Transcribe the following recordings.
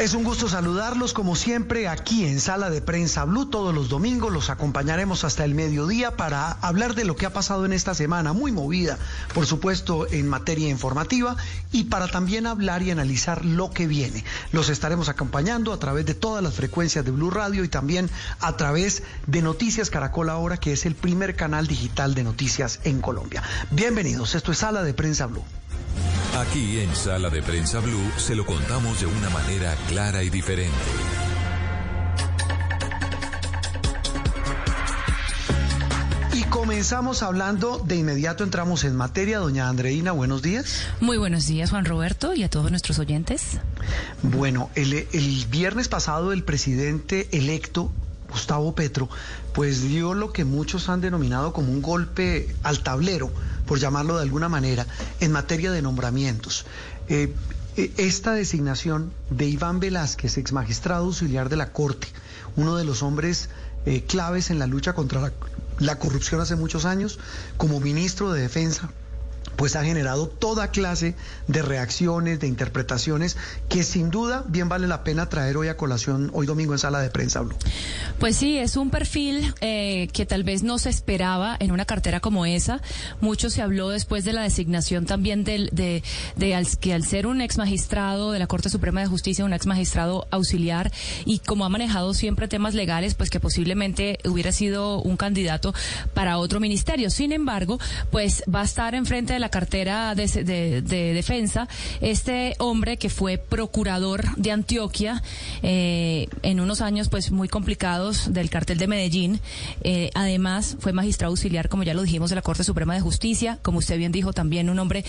Es un gusto saludarlos como siempre aquí en Sala de Prensa Blue. Todos los domingos los acompañaremos hasta el mediodía para hablar de lo que ha pasado en esta semana, muy movida, por supuesto, en materia informativa y para también hablar y analizar lo que viene. Los estaremos acompañando a través de todas las frecuencias de Blue Radio y también a través de Noticias Caracol Ahora, que es el primer canal digital de noticias en Colombia. Bienvenidos, esto es Sala de Prensa Blue. Aquí en Sala de Prensa Blue se lo contamos de una manera clara y diferente. Y comenzamos hablando, de inmediato entramos en materia. Doña Andreina, buenos días. Muy buenos días, Juan Roberto, y a todos nuestros oyentes. Bueno, el, el viernes pasado el presidente electo Gustavo Petro, pues dio lo que muchos han denominado como un golpe al tablero, por llamarlo de alguna manera, en materia de nombramientos. Eh, esta designación de Iván Velázquez, ex magistrado auxiliar de la Corte, uno de los hombres eh, claves en la lucha contra la, la corrupción hace muchos años, como ministro de Defensa, pues ha generado toda clase de reacciones, de interpretaciones, que sin duda bien vale la pena traer hoy a colación, hoy domingo en sala de prensa, Blue. Pues sí, es un perfil eh, que tal vez no se esperaba en una cartera como esa. Mucho se habló después de la designación también del, de, de al, que al ser un ex magistrado de la Corte Suprema de Justicia, un ex magistrado auxiliar, y como ha manejado siempre temas legales, pues que posiblemente hubiera sido un candidato para otro ministerio. Sin embargo, pues va a estar enfrente de la cartera de, de, de, defensa, este hombre que fue procurador de Antioquia eh, en unos años pues muy complicados del cartel de Medellín, eh, además fue magistrado auxiliar, como ya lo dijimos, de la Corte Suprema de Justicia, como usted bien dijo, también un hombre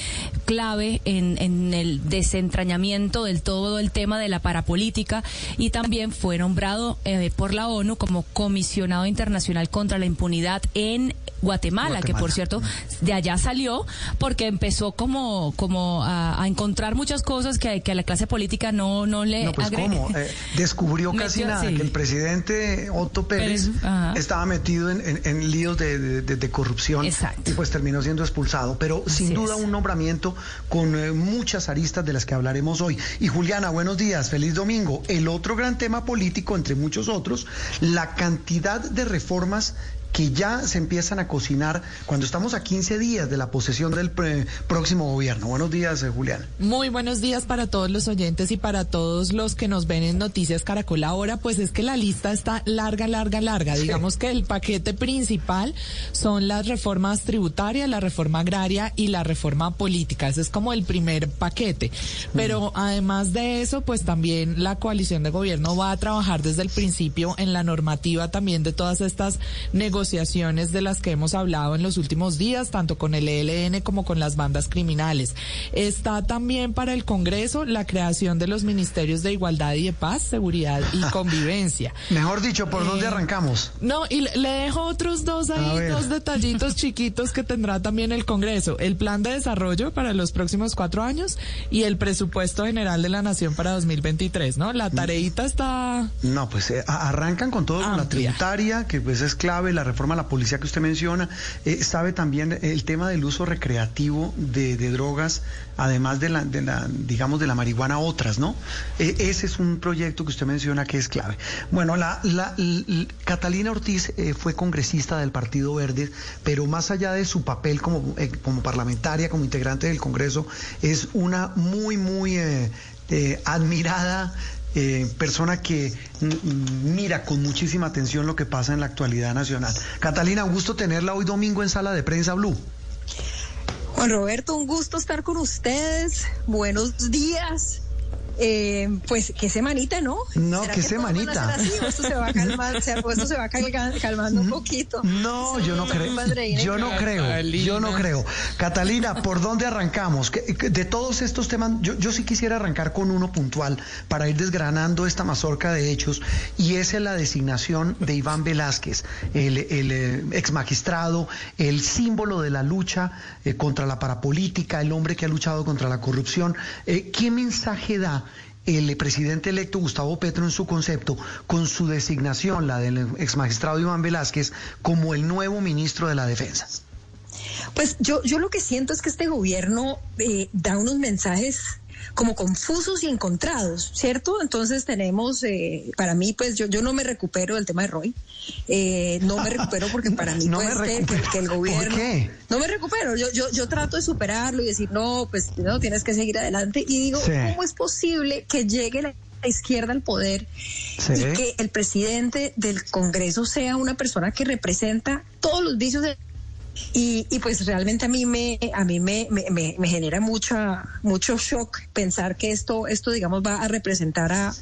clave en, en el desentrañamiento del todo el tema de la parapolítica y también fue nombrado eh, por la ONU como comisionado internacional contra la impunidad en Guatemala, Guatemala, que por cierto de allá salió porque empezó como como a, a encontrar muchas cosas que, que, a la clase política no no le no, pues ¿cómo? Eh, descubrió casi nada que el presidente Otto Pérez, Pérez estaba metido en, en, en líos de, de, de, corrupción Exacto. y pues terminó siendo expulsado pero Así sin duda es. un nombramiento con eh, muchas aristas de las que hablaremos hoy y Juliana buenos días feliz domingo el otro gran tema político entre muchos otros la cantidad de reformas que ya se empiezan a cocinar cuando estamos a 15 días de la posesión del próximo gobierno. Buenos días, eh, Julián. Muy buenos días para todos los oyentes y para todos los que nos ven en Noticias Caracol ahora, pues es que la lista está larga, larga, larga. Sí. Digamos que el paquete principal son las reformas tributarias, la reforma agraria y la reforma política. Ese es como el primer paquete. Pero mm. además de eso, pues también la coalición de gobierno va a trabajar desde el principio en la normativa también de todas estas negociaciones negociaciones de las que hemos hablado en los últimos días, tanto con el ELN como con las bandas criminales. Está también para el Congreso la creación de los ministerios de Igualdad y de Paz, Seguridad y Convivencia. Mejor dicho, ¿por eh, dónde arrancamos? No, y le dejo otros dos ahí, dos detallitos chiquitos que tendrá también el Congreso. El plan de desarrollo para los próximos cuatro años y el presupuesto general de la Nación para 2023, ¿no? La tareita está... No, pues eh, arrancan con todo, con la tributaria, que pues es clave, la reforma la policía que usted menciona, eh, sabe también el tema del uso recreativo de, drogas, además de la, digamos, de la marihuana, otras, ¿no? Eh, ese es un proyecto que usted menciona que es clave. Bueno, la, la, Catalina Ortiz eh, fue congresista del Partido Verde, pero más allá de su papel como, como parlamentaria, como integrante del Congreso, es una muy, muy admirada eh, persona que mira con muchísima atención lo que pasa en la actualidad nacional. Catalina, un gusto tenerla hoy domingo en Sala de Prensa Blue. Juan Roberto, un gusto estar con ustedes. Buenos días. Eh, pues qué semanita, ¿no? No, qué semanita. esto se va calmando, esto se va calmando un poquito. No, yo no creo. Yo no creo. Yo no creo. Catalina, ¿por dónde arrancamos? De todos estos temas, yo, yo sí quisiera arrancar con uno puntual para ir desgranando esta mazorca de hechos y es la designación de Iván Velázquez, el, el eh, ex magistrado, el símbolo de la lucha eh, contra la parapolítica, el hombre que ha luchado contra la corrupción. ¿Qué mensaje da? El presidente electo Gustavo Petro en su concepto con su designación, la del ex magistrado Iván Velázquez, como el nuevo ministro de la Defensa? Pues yo, yo lo que siento es que este gobierno eh, da unos mensajes como confusos y encontrados, ¿cierto? Entonces tenemos, eh, para mí, pues yo, yo no me recupero del tema de Roy, eh, no me recupero porque para mí no pues, que, el gobierno... No me recupero, yo, yo, yo trato de superarlo y decir, no, pues no, tienes que seguir adelante y digo, ¿cómo es posible que llegue la izquierda al poder y que el presidente del Congreso sea una persona que representa todos los vicios de y, y, pues realmente a mí me a mí me, me, me, genera mucha mucho shock pensar que esto esto digamos va a representar a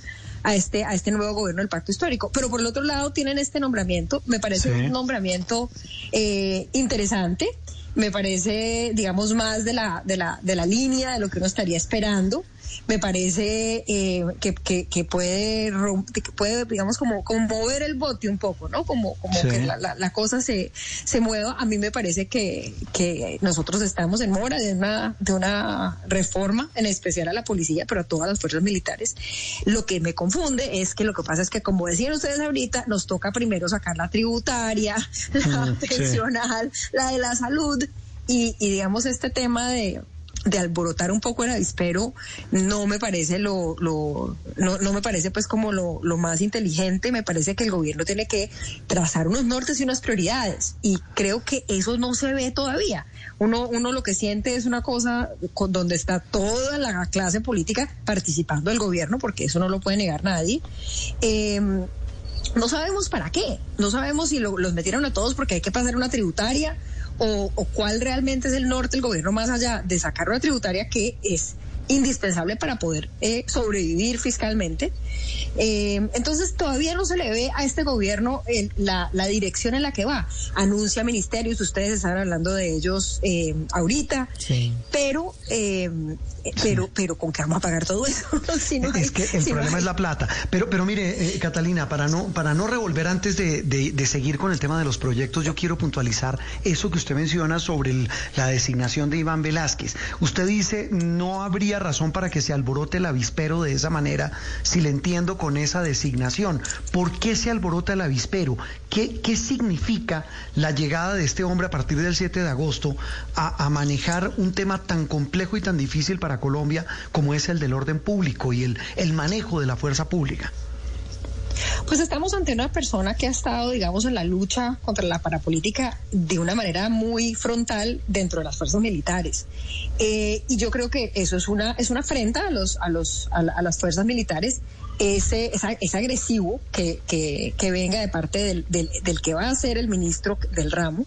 a este a este nuevo gobierno del pacto histórico. Pero por el otro lado tienen este nombramiento me parece un nombramiento eh, interesante me parece digamos más de la de la de la línea de lo que uno estaría esperando me parece eh, que, que, puede, que puede, digamos, como conmover el bote un poco, ¿no? Como, como que la, la, cosa se, se mueva. A mí me parece que, que nosotros estamos en mora de una, de una reforma, en especial a la policía, pero a todas las fuerzas militares. Lo que me confunde es que lo que pasa es que, como decían ustedes ahorita, nos toca primero sacar la tributaria, la mm, pensional, la de la salud, y, y digamos este tema de de alborotar un poco el avispero no me parece lo, lo no, no me parece pues como lo, lo más inteligente. Me parece que el gobierno tiene que trazar unos nortes y unas prioridades. Y creo que eso no se ve todavía. Uno uno lo que siente es una cosa con donde está toda la clase política participando del gobierno porque eso no lo puede negar nadie. Em, no sabemos para qué, no sabemos si los metieron a todos porque hay que pasar una tributaria, o, cuál realmente es el norte del gobierno más allá de sacar una tributaria que es indispensable para poder eh, sobrevivir fiscalmente. Eh, entonces todavía no se le ve a este gobierno la, la, dirección en la que va. Anuncia ministerios, ustedes están hablando de ellos eh, ahorita, pero pero pero con qué vamos a pagar todo eso. es que el problema es la plata. Pero pero mire, Catalina, para no para no revolver antes de, de, seguir con el tema de los proyectos, yo quiero puntualizar eso que usted menciona sobre la designación de Iván Velázquez. Usted dice no habría razón para que se alborote el avispero de esa manera si le entiendo con esa designación. ¿Por qué se alborota el avispero? ¿Qué, qué significa la llegada de este hombre a partir del 7 de agosto a, a manejar un tema tan complejo y tan difícil para Colombia como es el del orden público y el, el manejo de la fuerza pública? Pues estamos ante una persona que ha estado, digamos, en la lucha contra la parapolítica de una manera muy frontal dentro de las fuerzas militares. Eh, y yo creo que eso es una, es una afrenta a, los, a, los, a, las fuerzas militares. Ese, es, agresivo que, que, venga de parte del, del, que va a ser el ministro del ramo.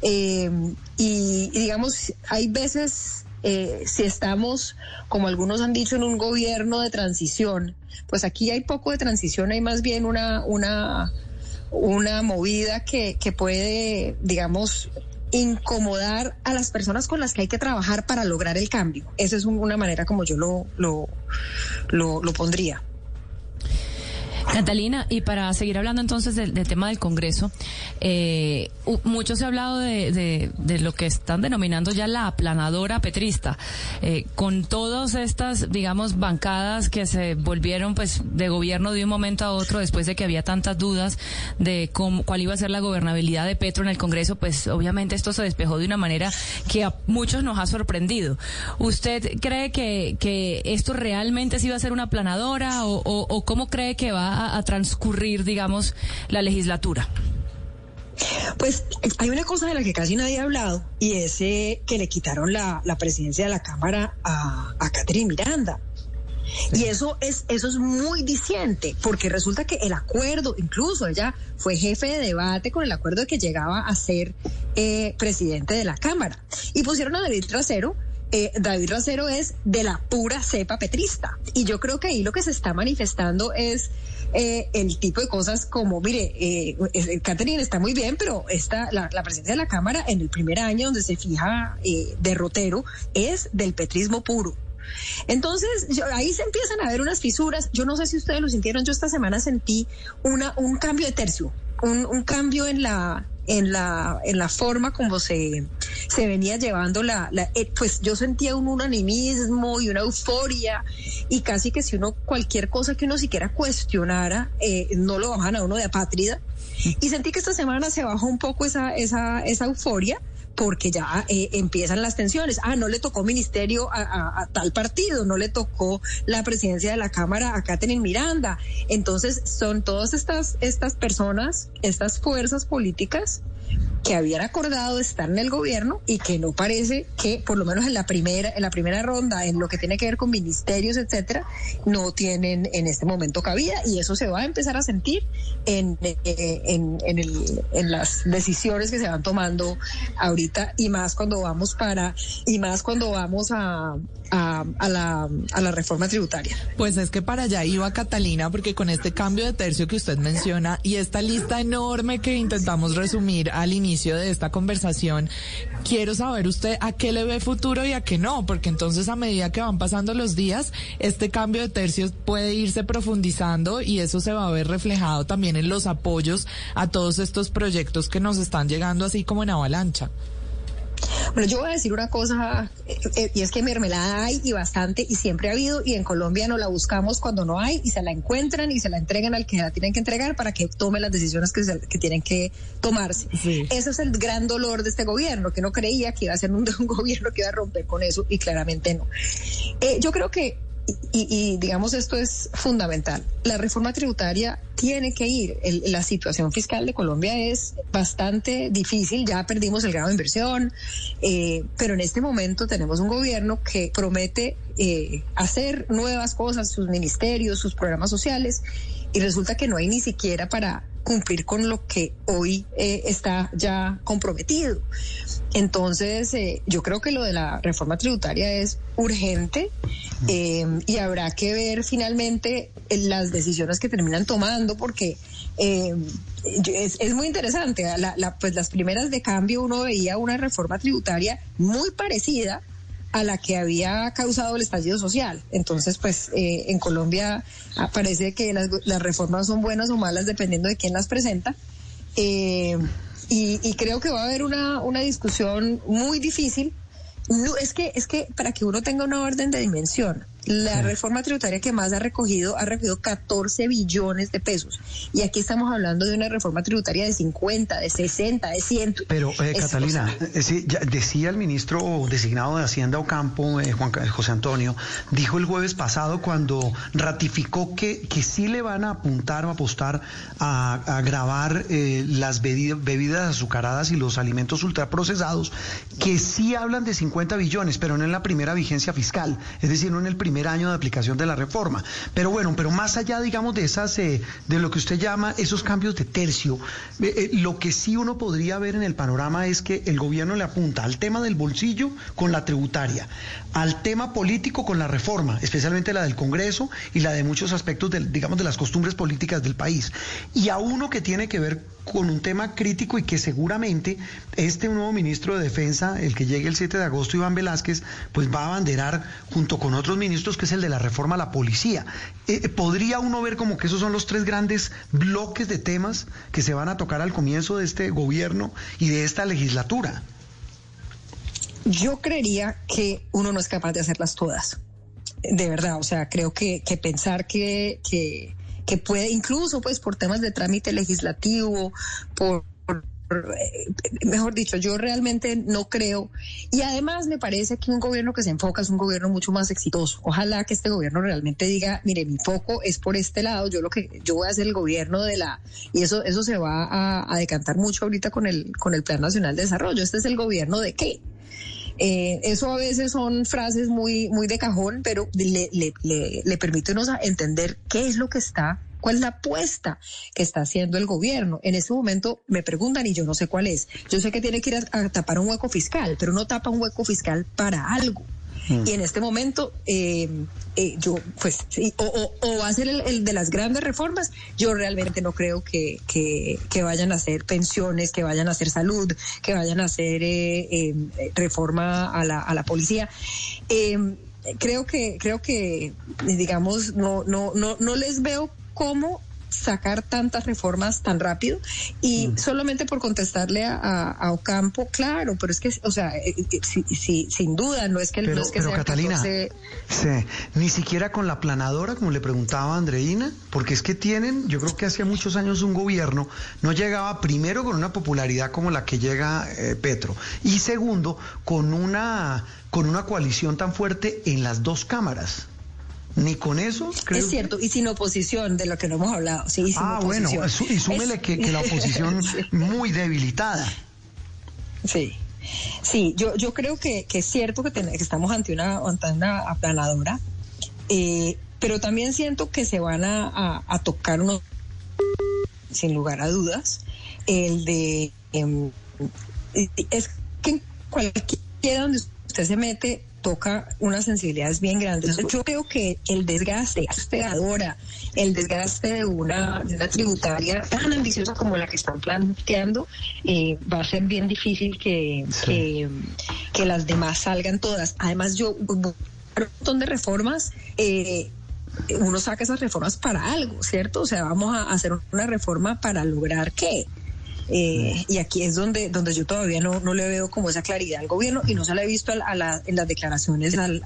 Eh, y digamos, hay veces eh, si estamos, como algunos han dicho, en un gobierno de transición, pues aquí hay poco de transición, hay más bien una, una, una movida que, que puede, digamos, incomodar a las personas con las que hay que trabajar para lograr el cambio. Esa es una manera como yo lo, lo, lo, lo pondría. Catalina, y para seguir hablando entonces del, tema del Congreso, eh, mucho se ha hablado de, lo que están denominando ya la aplanadora petrista, eh, con todas estas, digamos, bancadas que se volvieron pues de gobierno de un momento a otro después de que había tantas dudas de cómo, cuál iba a ser la gobernabilidad de Petro en el Congreso, pues obviamente esto se despejó de una manera que a muchos nos ha sorprendido. ¿Usted cree que, que esto realmente sí va a ser una aplanadora o, o cómo cree que va a, transcurrir, digamos, la legislatura? Pues hay una cosa de la que casi nadie ha hablado y es eh, que le quitaron la, presidencia de la Cámara a, a Catherine Miranda. Y eso es, eso es muy diciente, porque resulta que el acuerdo, incluso ella fue jefe de debate con el acuerdo de que llegaba a ser eh, presidente de la Cámara. Y pusieron a David Trasero eh, David Racero es de la pura cepa petrista. Y yo creo que ahí lo que se está manifestando es eh, el tipo de cosas como, mire, eh, Catherine está muy bien, pero esta, la, presencia de la Cámara en el primer año donde se fija eh, derrotero es del petrismo puro. Entonces, ahí se empiezan a ver unas fisuras. Yo no sé si ustedes lo sintieron, yo esta semana sentí una, un cambio de tercio, un cambio en la, en la, en la forma como se, se venía llevando la, eh, pues yo sentía un unanimismo y una euforia y casi que si uno cualquier cosa que uno siquiera cuestionara, eh, no lo bajan a uno de apátrida. Y sentí que esta semana se bajó un poco esa, esa, esa euforia porque ya eh, empiezan las tensiones. Ah, no le tocó ministerio a, tal partido, no le tocó la presidencia de la Cámara a Catherine Miranda. Entonces, son todas estas, estas personas, estas fuerzas políticas que habían acordado estar en el gobierno y que no parece que, por lo menos en la primera, en la primera ronda, en lo que tiene que ver con ministerios, etcétera, no tienen en este momento cabida y eso se va a empezar a sentir en, eh, en, en, el, en las decisiones que se van tomando ahorita y más cuando vamos para y más cuando vamos a, a, a, la, a la reforma tributaria. Pues es que para allá iba Catalina, porque con este cambio de tercio que usted menciona y esta lista enorme que intentamos resumir al inicio de esta conversación, quiero saber usted a qué le ve futuro y a qué no, porque entonces a medida que van pasando los días, este cambio de tercios puede irse profundizando y eso se va a ver reflejado también en los apoyos a todos estos proyectos que nos están llegando así como en avalancha. Bueno, yo voy a decir una cosa, eh, eh, y es que mermelada hay y bastante, y siempre ha habido, y en Colombia no la buscamos cuando no hay, y se la encuentran y se la entregan al que la tienen que entregar para que tome las decisiones que, que tienen que tomarse. Ese es el gran dolor de este gobierno, que no creía que iba a ser un, gobierno que iba a romper con eso, y claramente no. Eh, yo creo que y, digamos esto es fundamental. La reforma tributaria tiene que ir. la situación fiscal de Colombia es bastante difícil. Ya perdimos el grado de inversión, eh, pero en este momento tenemos un gobierno que promete eh, hacer nuevas cosas, sus ministerios, sus programas sociales, y resulta que no hay ni siquiera para cumplir con lo que hoy eh, está ya comprometido. Entonces, eh, yo creo que lo de la reforma tributaria es urgente eh, y habrá que ver finalmente las decisiones que terminan tomando porque es, es, muy interesante. pues las primeras de cambio uno veía una reforma tributaria muy parecida a la que había causado el estallido social. Entonces, pues eh, en Colombia parece que las, reformas son buenas o malas dependiendo de quién las presenta. Eh, y, y, creo que va a haber una, una discusión muy difícil. Es que, es que para que uno tenga una orden de dimensión, la reforma tributaria que más ha recogido ha recogido 14 billones de pesos. Y aquí estamos hablando de una reforma tributaria de 50, de 60, de 100. Pero, eh, Catalina, eh, decía el ministro designado de Hacienda Ocampo, eh, Juan José Antonio, dijo el jueves pasado cuando ratificó que, que sí le van a apuntar o apostar a, grabar las bebidas azucaradas y los alimentos ultraprocesados, que sí hablan de 50 billones, pero no en la primera vigencia fiscal, es decir, no en el primer año de aplicación de la reforma. Pero bueno, pero más allá, digamos, de esas, eh, de lo que usted llama esos cambios de tercio, eh, eh, lo que sí uno podría ver en el panorama es que el gobierno le apunta al tema del bolsillo con la tributaria, al tema político con la reforma, especialmente la del Congreso y la de muchos aspectos, digamos, de las costumbres políticas del país, y a uno que tiene que ver con un tema crítico y que seguramente este nuevo ministro de Defensa, el que llegue el 7 de agosto, Iván Velázquez, pues va a abanderar junto con otros ministros, que es el de la reforma a la policía. Eh, eh, ¿Podría uno ver como que esos son los tres grandes bloques de temas que se van a tocar al comienzo de este gobierno y de esta legislatura? Yo creería que uno no es capaz de hacerlas todas. De verdad, o sea, creo que, pensar que que puede incluso pues por temas de trámite legislativo, por eh, mejor dicho, yo realmente no creo. Y además me parece que un gobierno que se enfoca es un gobierno mucho más exitoso. Ojalá que este gobierno realmente diga, mire, mi foco es por este lado, yo lo que yo voy a hacer el gobierno de la y eso eso se va a, decantar mucho ahorita con el con el Plan Nacional de Desarrollo. Este es el gobierno de qué? Eh, eso a veces son frases muy, muy de cajón, pero le, le, le, le permite entender qué es lo que está ¿Cuál es la apuesta que está haciendo el gobierno? En ese momento me preguntan y yo no sé cuál es. Yo sé que tiene que ir a, tapar un hueco fiscal, pero no tapa un hueco fiscal para algo. Mm. Y en este momento, eh, eh, yo, pues, o, o, va a ser el, de las grandes reformas. Yo realmente no creo que, que, vayan a hacer pensiones, que vayan a hacer salud, que vayan a hacer eh, reforma a la, a la policía creo que creo que digamos no no no no les veo cómo sacar tantas reformas tan rápido y mm. solamente por contestarle a, Ocampo, claro, pero es que, o sea, eh, eh, sin duda, no es que, pero, no es que pero Catalina, ni siquiera con la planadora, como le preguntaba Andreina, porque es que tienen, yo creo que hacía muchos años un gobierno no llegaba primero con una popularidad como la que llega eh, Petro y segundo con una con una coalición tan fuerte en las dos cámaras. Ni con eso. Creo... Es cierto, y sin oposición, de lo que no hemos hablado. Sí, ah, bueno, y súmele que, la oposición muy debilitada. Sí. Sí, yo, yo creo que, es cierto que, que estamos ante una, una aplanadora, eh, pero también siento que se van a, tocar unos, sin lugar a dudas, el de, em, es que cualquiera donde usted se mete, toca unas sensibilidades bien grandes. Yo creo que el desgaste hospedadora, el desgaste de una, tributaria tan ambiciosa como la que están planteando, eh, va a ser bien difícil que, que, las demás salgan todas. Además, yo un montón de reformas. Eh, uno saca esas reformas para algo, ¿cierto? O sea, vamos a hacer una reforma para lograr qué? Eh, y aquí es donde, donde yo todavía no, no le veo como esa claridad al gobierno y no se la he visto a la, en las declaraciones al,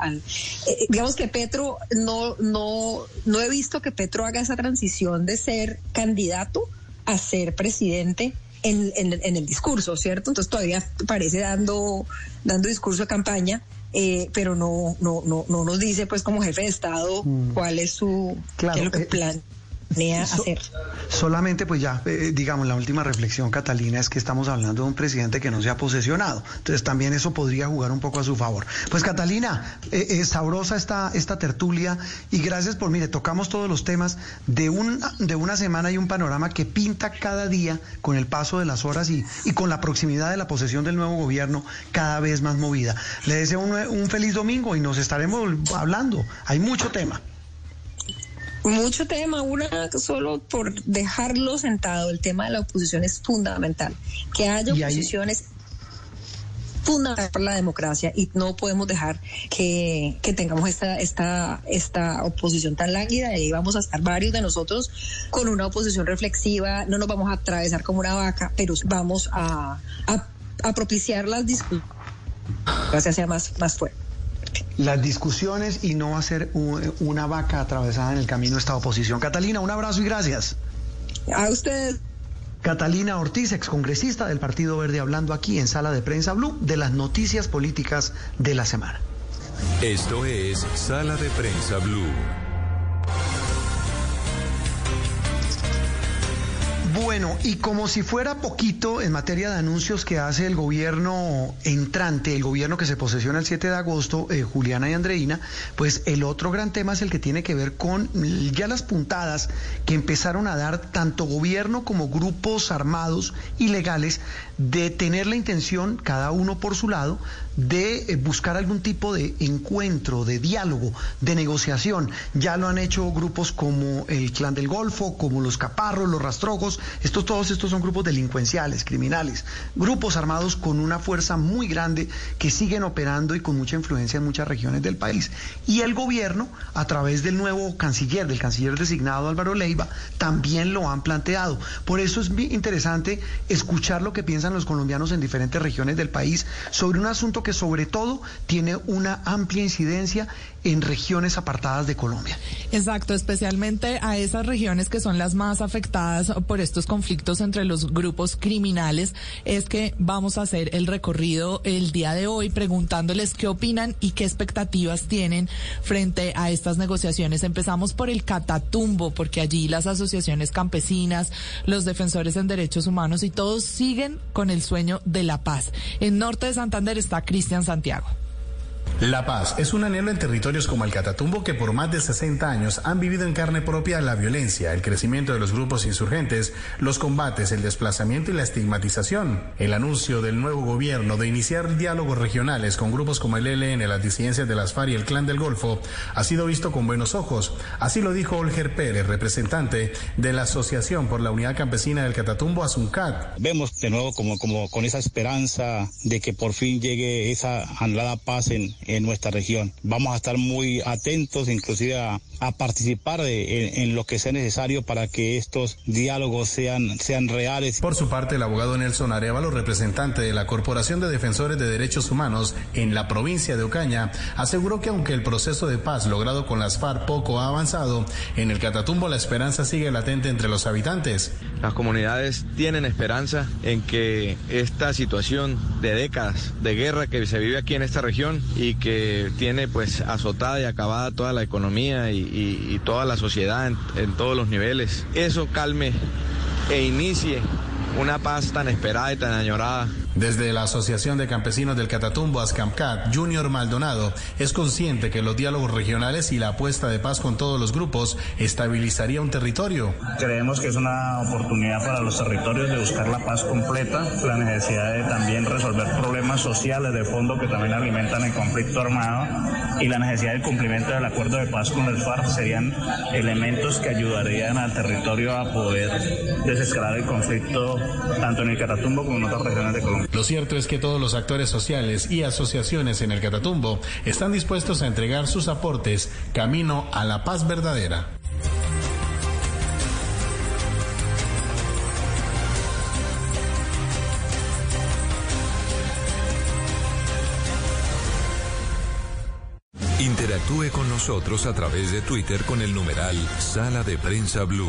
eh, digamos que Petro no, no, no he visto que Petro haga esa transición de ser candidato a ser presidente en, en, el discurso, ¿cierto? Entonces todavía parece dando, dando discurso de campaña. Eh, pero no, no, no, no nos dice pues como jefe de Estado mm. cuál es su claro, plan hacer. Solamente, pues ya, eh, digamos, la última reflexión, Catalina, es que estamos hablando de un presidente que no se ha posesionado. Entonces también eso podría jugar un poco a su favor. Pues Catalina, eh, eh, sabrosa esta, esta tertulia y gracias por, mire, tocamos todos los temas de, un, de una semana y un panorama que pinta cada día con el paso de las horas y, y con la proximidad de la posesión del nuevo gobierno cada vez más movida. Le deseo un, un feliz domingo y nos estaremos hablando. Hay mucho tema. Mucho tema, una solo por dejarlo sentado, el tema de la oposición es fundamental. Que haya oposiciones fundamental para la democracia y no podemos dejar que, tengamos esta, esta, esta oposición tan lánguida. Y vamos a estar varios de nosotros con una oposición reflexiva, no nos vamos a atravesar como una vaca, pero vamos a, a, propiciar las discusiones, sea más, más fuerte las discusiones y no va a ser una vaca atravesada en el camino de esta oposición. Catalina, un abrazo y gracias. A usted. Catalina Ortiz, excongresista del Partido Verde, hablando aquí en Sala de Prensa Blue de las noticias políticas de la semana. Esto es Sala de Prensa Blue. Bueno, y como si fuera poquito en materia de anuncios que hace el gobierno entrante, el gobierno que se posesiona el 7 de agosto, eh, Juliana y Andreina, pues el otro gran tema es el que tiene que ver con ya las puntadas que empezaron a dar tanto gobierno como grupos armados ilegales de tener la intención, cada uno por su lado, de eh, buscar algún tipo de encuentro, de diálogo, de negociación. Ya lo han hecho grupos como el Clan del Golfo, como los Caparros, los Rastrojos. Estos, todos estos son grupos delincuenciales, criminales, grupos armados con una fuerza muy grande que siguen operando y con mucha influencia en muchas regiones del país. Y el gobierno, a través del nuevo canciller, del canciller designado Álvaro Leiva, también lo han planteado. Por eso es interesante escuchar lo que piensan los colombianos en diferentes regiones del país sobre un asunto que sobre todo tiene una amplia incidencia en regiones apartadas de Colombia. Exacto, especialmente a esas regiones que son las más afectadas por estos conflictos entre los grupos criminales es que vamos a hacer el recorrido el día de hoy preguntándoles qué opinan y qué expectativas tienen frente a estas negociaciones. Empezamos por el Catatumbo, porque allí las asociaciones campesinas, los defensores en derechos humanos y todos siguen con el sueño de la paz. En norte de Santander está Cristian Santiago. La paz es un anhelo en territorios como el Catatumbo que por más de 60 años han vivido en carne propia la violencia, el crecimiento de los grupos insurgentes, los combates, el desplazamiento y la estigmatización. El anuncio del nuevo gobierno de iniciar diálogos regionales con grupos como el ELN, las disidencias de las FARC y el Clan del Golfo ha sido visto con buenos ojos. Así lo dijo Olger Pérez, representante de la Asociación por la Unidad Campesina del Catatumbo, Asuncat. Vemos de nuevo como, como con esa esperanza de que por fin llegue esa anhelada paz en en nuestra región. Vamos a estar muy atentos, inclusive a, participar en, lo que sea necesario para que estos diálogos sean, sean reales. Por su parte, el abogado Nelson Arevalo, representante de la Corporación de Defensores de Derechos Humanos en la provincia de Ocaña, aseguró que aunque el proceso de paz logrado con las FARC poco ha avanzado, en el Catatumbo la esperanza sigue latente entre los habitantes. Las comunidades tienen esperanza en que esta situación de décadas de guerra que se vive aquí en esta región y que tiene pues azotada y acabada toda la economía y, toda la sociedad en todos los niveles. Eso calme e inicie una paz tan esperada y tan añorada desde la Asociación de Campesinos del Catatumbo, Ascamcat, Junior Maldonado, es consciente que los diálogos regionales y la apuesta de paz con todos los grupos estabilizaría un territorio. Creemos que es una oportunidad para los territorios de buscar la paz completa, la necesidad de también resolver problemas sociales de fondo que también alimentan el conflicto armado y la necesidad del cumplimiento del acuerdo de paz con el FARC serían elementos que ayudarían al territorio a poder desescalar el conflicto tanto en el Catatumbo como en otras regiones de Colombia. Lo cierto es que todos los actores sociales y asociaciones en el Catatumbo están dispuestos a entregar sus aportes camino a la paz verdadera. Interactúe con nosotros a través de Twitter con el numeral Sala de Prensa Blue.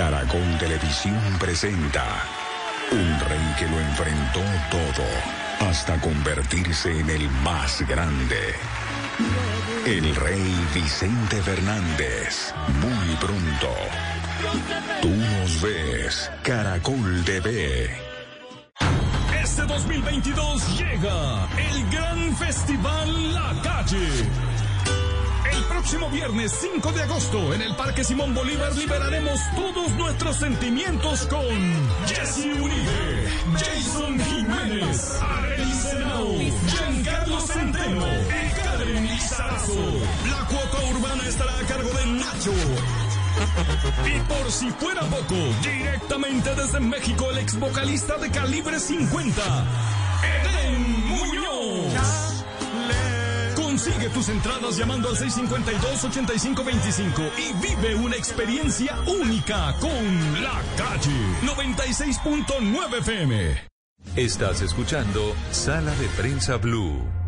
Caracol Televisión presenta un rey que lo enfrentó todo hasta convertirse en el más grande. El rey Vicente Fernández. Muy pronto. Tú nos ves. Caracol TV. Este 2022 llega el gran festival La Calle próximo viernes 5 de agosto en el Parque Simón Bolívar liberaremos todos nuestros sentimientos con Jesse Uribe, Jason Jiménez, Arely Senao, Giancarlo Centeno y Karen Lizarazo. La cuota urbana estará a cargo de Nacho. Y por si fuera poco, directamente desde México el ex vocalista de calibre 50, Eden Muñoz. Consigue tus entradas llamando al 652-8525 y vive una experiencia única con La Calle 96.9 FM. Estás escuchando Sala de Prensa Blue.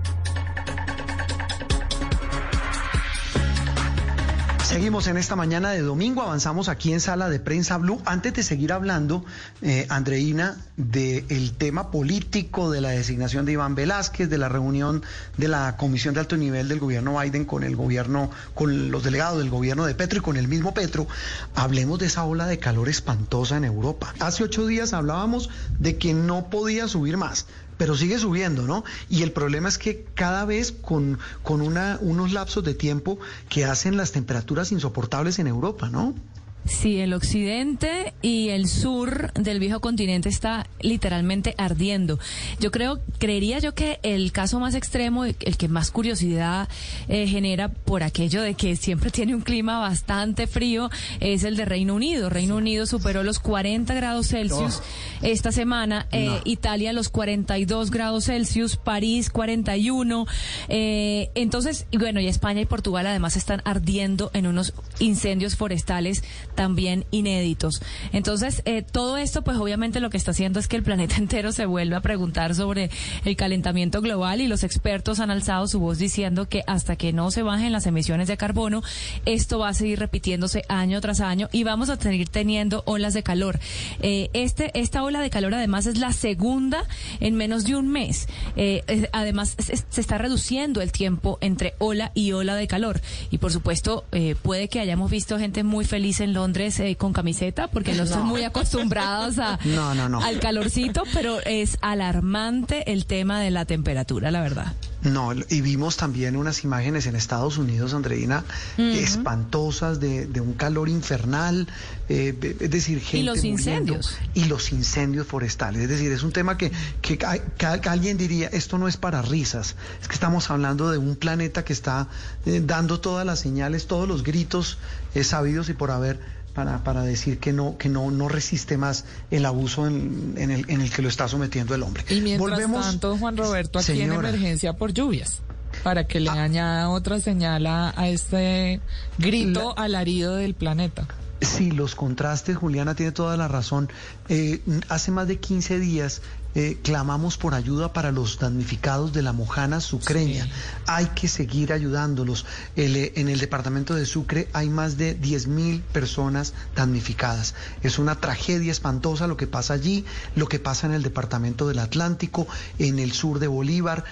Seguimos en esta mañana de domingo, avanzamos aquí en Sala de Prensa Blue. Antes de seguir hablando, eh, Andreina, del tema político, de la designación de Iván Velázquez, de la reunión de la Comisión de Alto Nivel del gobierno Biden con el gobierno, con los delegados del gobierno de Petro y con el mismo Petro, hablemos de esa ola de calor espantosa en Europa. Hace ocho días hablábamos de que no podía subir más pero sigue subiendo, ¿no? Y el problema es que cada vez con, con una, unos lapsos de tiempo que hacen las temperaturas insoportables en Europa, ¿no? Sí, el occidente y el sur del viejo continente está literalmente ardiendo. Yo creo, creería yo que el caso más extremo, el que más curiosidad eh, genera por aquello de que siempre tiene un clima bastante frío, es el de Reino Unido. Reino Unido superó los 40 grados Celsius esta semana, eh, Italia los 42 grados Celsius, París 41. Eh, entonces, y bueno, y España y Portugal además están ardiendo en unos incendios forestales también inéditos. Entonces, eh, todo esto, pues obviamente lo que está haciendo es que el planeta entero se vuelve a preguntar sobre el calentamiento global y los expertos han alzado su voz diciendo que hasta que no se bajen las emisiones de carbono, esto va a seguir repitiéndose año tras año y vamos a seguir teniendo olas de calor. Eh, este, esta ola de calor además es la segunda en menos de un mes. Eh, además, se, está reduciendo el tiempo entre ola y ola de calor. Y por supuesto, puede que hayamos visto gente muy feliz en Londres eh, con camiseta porque no, están muy acostumbrados a, al calorcito, pero es alarmante el tema de la temperatura, la verdad. No, y vimos también unas imágenes en Estados Unidos, Andreina, espantosas de, un calor infernal, eh, es decir, gente. Y los incendios. Y los incendios forestales. Es decir, es un tema que, que, alguien diría, esto no es para risas, es que estamos hablando de un planeta que está eh, dando todas las señales, todos los gritos sabidos y por haber para, para decir que no que no no resiste más el abuso en, en, el, en el que lo está sometiendo el hombre. Y mientras tanto, Juan Roberto, aquí en emergencia por lluvias, para que le ah. añada otra señal a, este grito alarido del planeta. Sí, los contrastes, Juliana tiene toda la razón. Eh, hace más de 15 días eh, clamamos por ayuda para los damnificados de la Mojana Sucreña. Hay que seguir ayudándolos. Eh, en el departamento de Sucre hay más de 10 mil personas damnificadas. Es una tragedia espantosa lo que pasa allí, lo que pasa en el departamento del Atlántico, en el sur de Bolívar.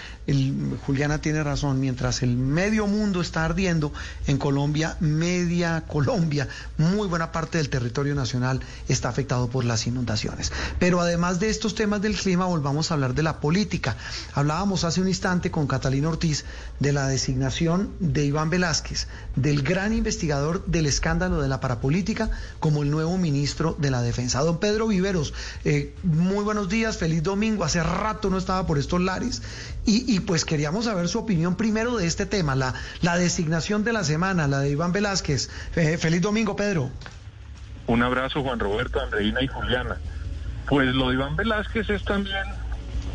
Juliana tiene razón, mientras el medio mundo está ardiendo, en Colombia, media Colombia, muy buena parte del territorio nacional está afectado por las inundaciones. Pero además de estos temas del clima, volvamos a hablar de la política. Hablábamos hace un instante con Catalina Ortiz de la designación de Iván Velázquez, del gran investigador del escándalo de la parapolítica, como el nuevo ministro de la Defensa. Don Pedro Viveros, eh, muy buenos días, feliz domingo. Hace rato no estaba por estos lares y, pues queríamos saber su opinión primero de este tema, la, la designación de la semana, la de Iván Velázquez. Eh, feliz domingo, Pedro. Un abrazo, Juan Roberto, Andreina y Juliana. Pues lo de Iván Velázquez es también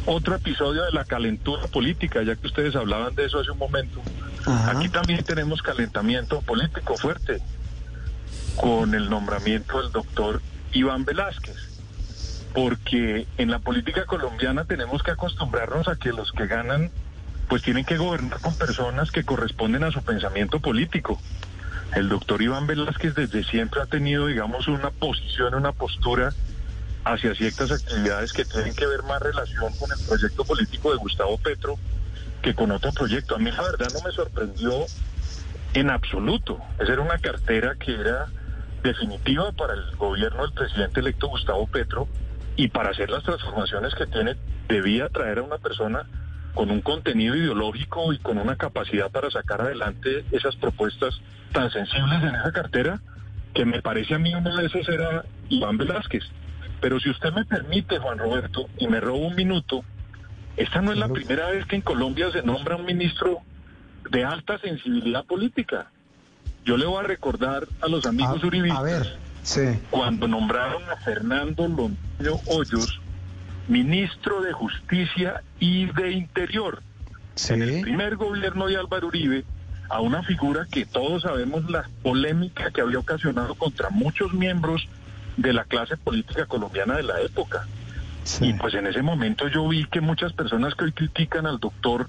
otro episodio de la calentura política, ya que ustedes hablaban de eso hace un momento. Aquí también tenemos calentamiento político fuerte con el nombramiento del doctor Iván Velázquez, porque en la política colombiana tenemos que acostumbrarnos a que los que ganan pues tienen que gobernar con personas que corresponden a su pensamiento político. El doctor Iván Velázquez desde siempre ha tenido, digamos, una posición, una postura hacia ciertas actividades que tienen que ver más relación con el proyecto político de Gustavo Petro que con otro proyecto. A mí la verdad no me sorprendió en absoluto. Esa era una cartera que era definitiva para el gobierno del presidente electo Gustavo Petro y para hacer las transformaciones que tiene debía traer a una persona con un contenido ideológico y con una capacidad para sacar adelante esas propuestas tan sensibles en esa cartera que me parece a mí uno de esos era Iván Velázquez. Pero si usted me permite, Juan Roberto, y me robo un minuto, esta no es la primera vez que en Colombia se nombra un ministro de alta sensibilidad política. Yo le voy a recordar a los amigos uribistas, ver, cuando nombraron a Fernando Londoño Hoyos ministro de Justicia y de Interior. En el primer gobierno de Álvaro Uribe, a una figura que todos sabemos la polémica que había ocasionado contra muchos miembros de la clase política colombiana de la época. Y pues en ese momento yo vi que muchas personas que hoy critican al doctor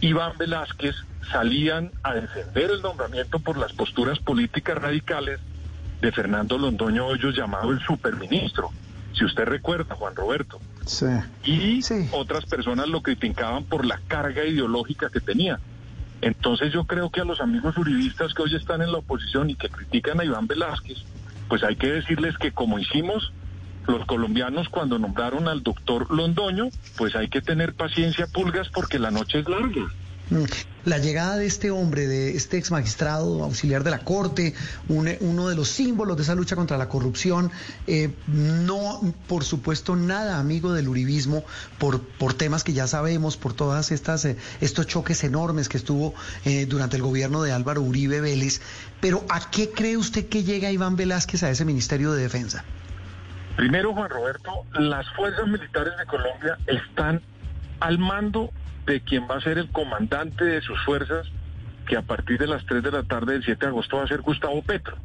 Iván Velázquez salían a defender el nombramiento por las posturas políticas radicales de Fernando Londoño Hoyos llamado el superministro. Si usted recuerda, Juan Roberto. Sí. Y otras personas lo criticaban por la carga ideológica que tenía. Entonces yo creo que a los amigos uribistas que hoy están en la oposición y que critican a Iván Velázquez, pues hay que decirles que como hicimos los colombianos cuando nombraron al doctor Londoño, pues hay que tener paciencia, pulgas, porque la noche es larga. La llegada de este hombre, de este ex magistrado auxiliar de la Corte, uno de los símbolos de esa lucha contra la corrupción, eh, no, por supuesto, nada amigo del uribismo, por, por temas que ya sabemos, por todas estas eh, estos choques enormes que estuvo eh, durante el gobierno de Álvaro Uribe Vélez. Pero ¿a qué cree usted que llega Iván Velázquez a ese Ministerio de Defensa? Primero, Juan Roberto, las fuerzas militares de Colombia están al mando de quien va a ser el comandante de sus fuerzas, que a partir de las 3 de la tarde del 7 de agosto va a ser Gustavo Petro.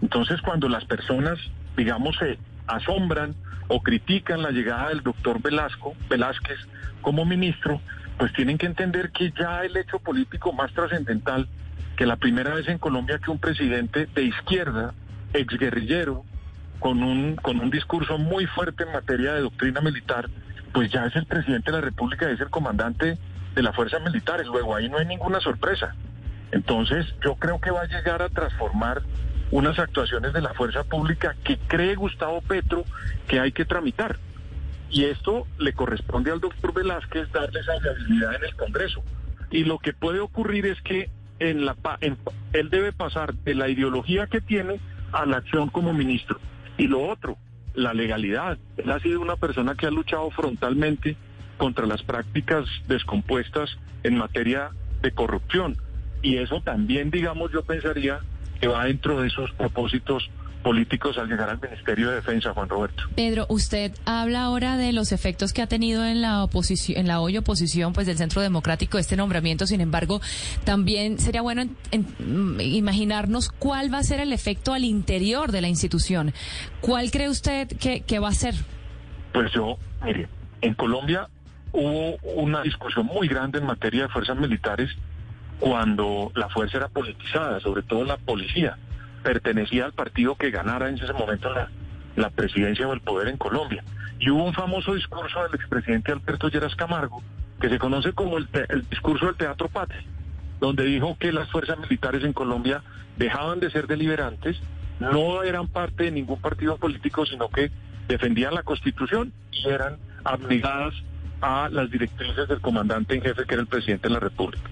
Entonces, cuando las personas, digamos, se asombran o critican la llegada del doctor Velasco, Velázquez como ministro, pues tienen que entender que ya el hecho político más trascendental, que la primera vez en Colombia que un presidente de izquierda, exguerrillero, con un, con un discurso muy fuerte en materia de doctrina militar, pues ya es el presidente de la República, es el comandante de las fuerzas militares. Luego ahí no hay ninguna sorpresa. Entonces yo creo que va a llegar a transformar unas actuaciones de la fuerza pública que cree Gustavo Petro que hay que tramitar. Y esto le corresponde al doctor Velázquez darle esa viabilidad en el Congreso. Y lo que puede ocurrir es que él debe pasar de la ideología que tiene a la acción como ministro. Y lo otro, la legalidad. Él ha sido una persona que ha luchado frontalmente contra las prácticas descompuestas en materia de corrupción. Y eso también, digamos, yo pensaría que va dentro de esos propósitos políticos al llegar al Ministerio de Defensa, Juan Roberto. Pedro, usted habla ahora de los efectos que ha tenido en la oposición, en la hoy oposición, pues del Centro Democrático este nombramiento. Sin embargo, también sería bueno mm, imaginarnos cuál va a ser el efecto al interior de la institución. ¿Cuál cree usted que, que va a ser? Pues yo, mire, en Colombia hubo una discusión muy grande en materia de fuerzas militares cuando la fuerza era politizada, sobre todo la policía pertenecía al partido que ganara en ese momento la, la presidencia o el poder en Colombia. Y hubo un famoso discurso del expresidente Alberto Lleras Camargo, que se conoce como el, el discurso del Teatro Patria, donde dijo que las fuerzas militares en Colombia dejaban de ser deliberantes, no eran parte de ningún partido político, sino que defendían la Constitución y eran obligadas a las directrices del comandante en jefe, que era el presidente de la República.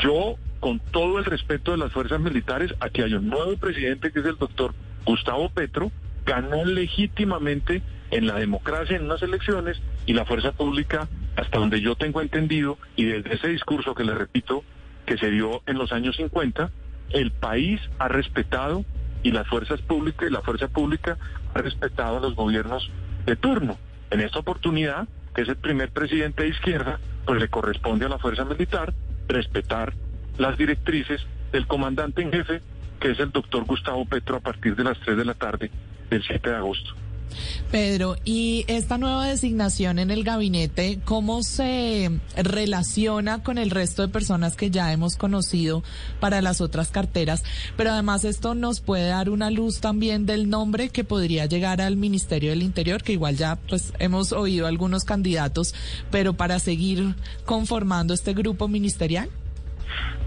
Yo con todo el respeto de las fuerzas militares, aquí hay un nuevo presidente que es el doctor Gustavo Petro, ganó legítimamente en la democracia en unas elecciones y la fuerza pública, hasta donde yo tengo entendido, y desde ese discurso que le repito, que se dio en los años 50, el país ha respetado y las fuerzas públicas y la fuerza pública ha respetado a los gobiernos de turno. En esta oportunidad, que es el primer presidente de izquierda, pues le corresponde a la fuerza militar respetar las directrices del comandante en jefe, que es el doctor Gustavo Petro, a partir de las 3 de la tarde del 7 de agosto. Pedro, y esta nueva designación en el gabinete, ¿cómo se relaciona con el resto de personas que ya hemos conocido para las otras carteras? Pero además esto nos puede dar una luz también del nombre que podría llegar al Ministerio del Interior, que igual ya pues hemos oído algunos candidatos, pero para seguir conformando este grupo ministerial.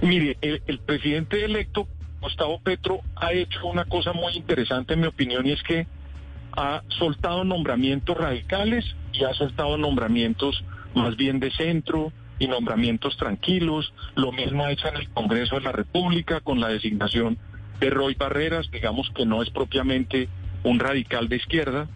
Mire, el, presidente electo, Gustavo Petro, ha hecho una cosa muy interesante, en mi opinión, y es que ha soltado nombramientos radicales y ha soltado nombramientos más bien de centro y nombramientos tranquilos. Lo mismo ha hecho en el Congreso de la República con la designación de Roy Barreras, digamos que no es propiamente un radical de izquierda,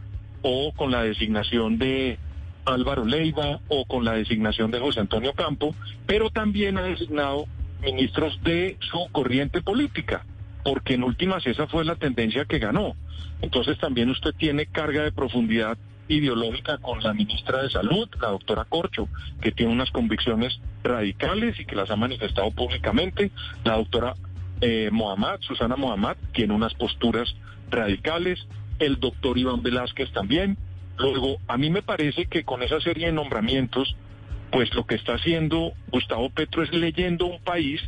o con la designación de Álvaro Leiva o con la designación de José Antonio Campo, pero también ha designado ministros de su corriente política, porque en últimas esa fue la tendencia que ganó. Entonces también usted tiene carga de profundidad ideológica con la ministra de Salud, la doctora Corcho, que tiene unas convicciones radicales y que las ha manifestado públicamente. La doctora eh, Mohamed, Susana Mohamed, tiene unas posturas radicales. El doctor Iván Velázquez también. Luego, a mí me parece que con esa serie de nombramientos pues lo que está haciendo Gustavo Petro es leyendo un país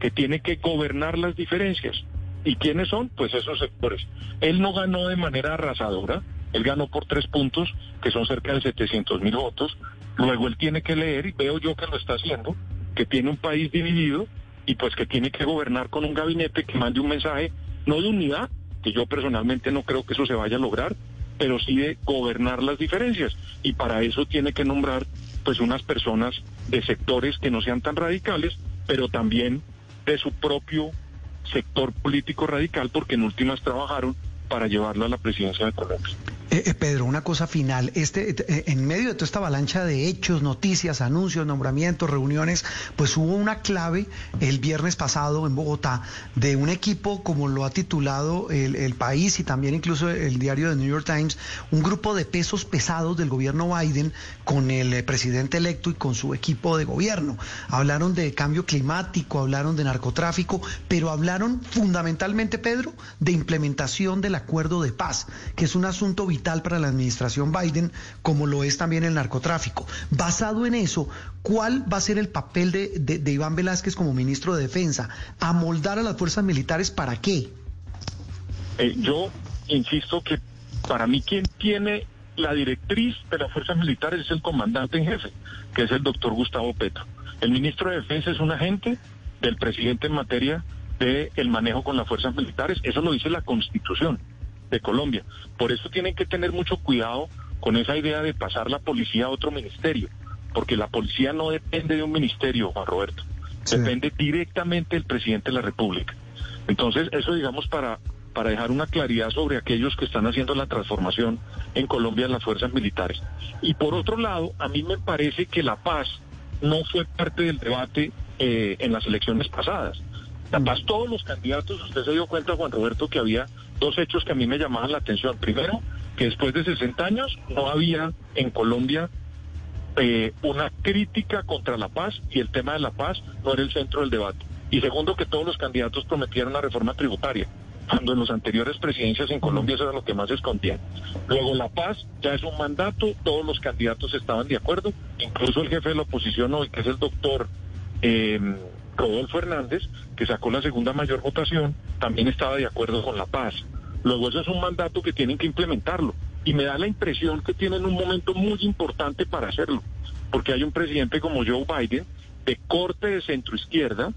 que tiene que gobernar las diferencias. ¿Y quiénes son? Pues esos sectores. Él no ganó de manera arrasadora, él ganó por tres puntos, que son cerca de 700 mil votos. Luego él tiene que leer, y veo yo que lo está haciendo, que tiene un país dividido y pues que tiene que gobernar con un gabinete que mande un mensaje, no de unidad, que yo personalmente no creo que eso se vaya a lograr, pero sí de gobernar las diferencias. Y para eso tiene que nombrar pues unas personas de sectores que no sean tan radicales, pero también de su propio sector político radical, porque en últimas trabajaron para llevarlo a la presidencia de Colombia. Eh, eh, Pedro, una cosa final. Este, eh, en medio de toda esta avalancha de hechos, noticias, anuncios, nombramientos, reuniones, pues hubo una clave el viernes pasado en Bogotá de un equipo, como lo ha titulado el, el, país y también incluso el diario de New York Times, un grupo de pesos pesados del gobierno Biden con el presidente electo y con su equipo de gobierno. Hablaron de cambio climático, hablaron de narcotráfico, pero hablaron fundamentalmente, Pedro, de implementación del acuerdo de paz, que es un asunto vital para la administración Biden, como lo es también el narcotráfico. Basado en eso, ¿cuál va a ser el papel de, de, de Iván Velázquez como ministro de Defensa? ¿Amoldar a las fuerzas militares para qué? Eh, yo insisto que para mí quien tiene la directriz de las fuerzas militares es el comandante en jefe, que es el doctor Gustavo Petro. El ministro de Defensa es un agente del presidente en materia del el manejo con las fuerzas militares. Eso lo dice la Constitución de Colombia. Por eso tienen que tener mucho cuidado con esa idea de pasar la policía a otro ministerio, porque la policía no depende de un ministerio, Juan Roberto, sí. depende directamente del presidente de la República. Entonces, eso digamos para, para dejar una claridad sobre aquellos que están haciendo la transformación en Colombia en las fuerzas militares. Y por otro lado, a mí me parece que la paz no fue parte del debate eh, en las elecciones pasadas. La paz, todos los candidatos, usted se dio cuenta, Juan Roberto, que había dos hechos que a mí me llamaban la atención. Primero, que después de 60 años no había en Colombia eh, una crítica contra la paz y el tema de la paz no era el centro del debate. Y segundo, que todos los candidatos prometieron una reforma tributaria, cuando en las anteriores presidencias en Colombia eso era lo que más escondían. Luego la paz ya es un mandato, todos los candidatos estaban de acuerdo, incluso el jefe de la oposición hoy, que es el doctor... Eh, Rodolfo Hernández, que sacó la segunda mayor votación, también estaba de acuerdo con la paz. Luego eso es un mandato que tienen que implementarlo. Y me da la impresión que tienen un momento muy importante para hacerlo, porque hay un presidente como Joe Biden, de corte de centro izquierda,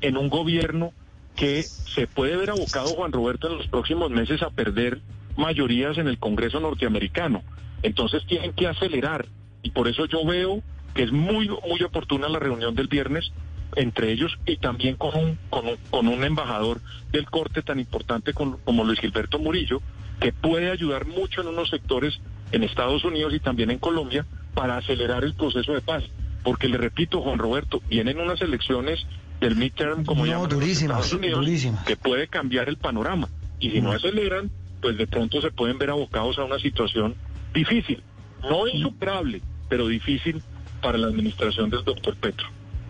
en un gobierno que se puede ver abocado, Juan Roberto, en los próximos meses a perder mayorías en el Congreso norteamericano. Entonces tienen que acelerar. Y por eso yo veo que es muy, muy oportuna la reunión del viernes entre ellos y también con un, con un, con un embajador del corte tan importante con, como Luis Gilberto Murillo, que puede ayudar mucho en unos sectores en Estados Unidos y también en Colombia para acelerar el proceso de paz. Porque le repito, Juan Roberto, vienen unas elecciones del midterm, como no, llaman durísimas, Estados Unidos, durísimas. que puede cambiar el panorama. Y si no aceleran, pues de pronto se pueden ver abocados a una situación difícil, no insuperable, pero difícil para la administración del doctor Petro.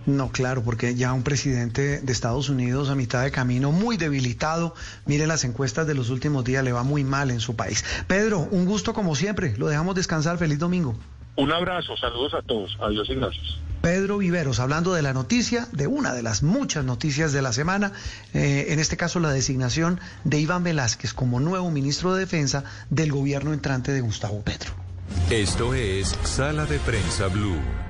No, claro, porque ya un presidente de Estados Unidos a mitad de camino, muy debilitado, mire las encuestas de los últimos días, le va muy mal en su país. Pedro, un gusto como siempre, lo dejamos descansar, feliz domingo. Un abrazo, saludos a todos, adiós y gracias. Pedro Viveros, hablando de la noticia, de una de las muchas noticias de la semana, eh, en este caso la designación de Iván Velázquez como nuevo ministro de Defensa del gobierno entrante de Gustavo Petro. Esto es Sala de Prensa Blue.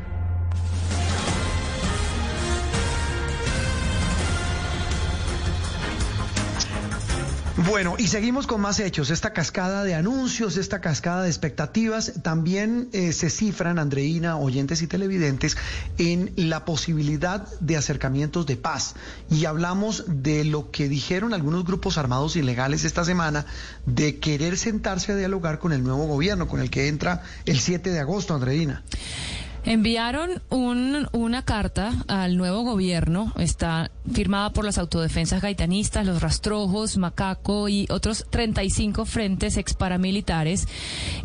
Bueno, y seguimos con más hechos. Esta cascada de anuncios, esta cascada de expectativas, también eh, se cifran, Andreina, oyentes y televidentes, en la posibilidad de acercamientos de paz. Y hablamos de lo que dijeron algunos grupos armados ilegales esta semana, de querer sentarse a dialogar con el nuevo gobierno, con el que entra el 7 de agosto, Andreina. Enviaron un, una carta al nuevo gobierno, está firmada por las autodefensas gaitanistas, los rastrojos, Macaco y otros 35 frentes ex paramilitares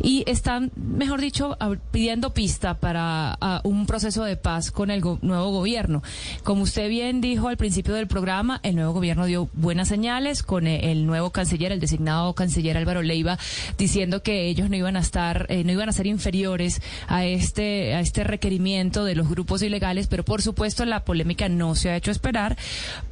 y están, mejor dicho, pidiendo pista para un proceso de paz con el nuevo gobierno. Como usted bien dijo al principio del programa, el nuevo gobierno dio buenas señales con el nuevo canciller, el designado canciller Álvaro Leiva, diciendo que ellos no iban a estar, eh, no iban a ser inferiores a este, a este requerimiento de los grupos ilegales, pero por supuesto la polémica no se ha hecho esperar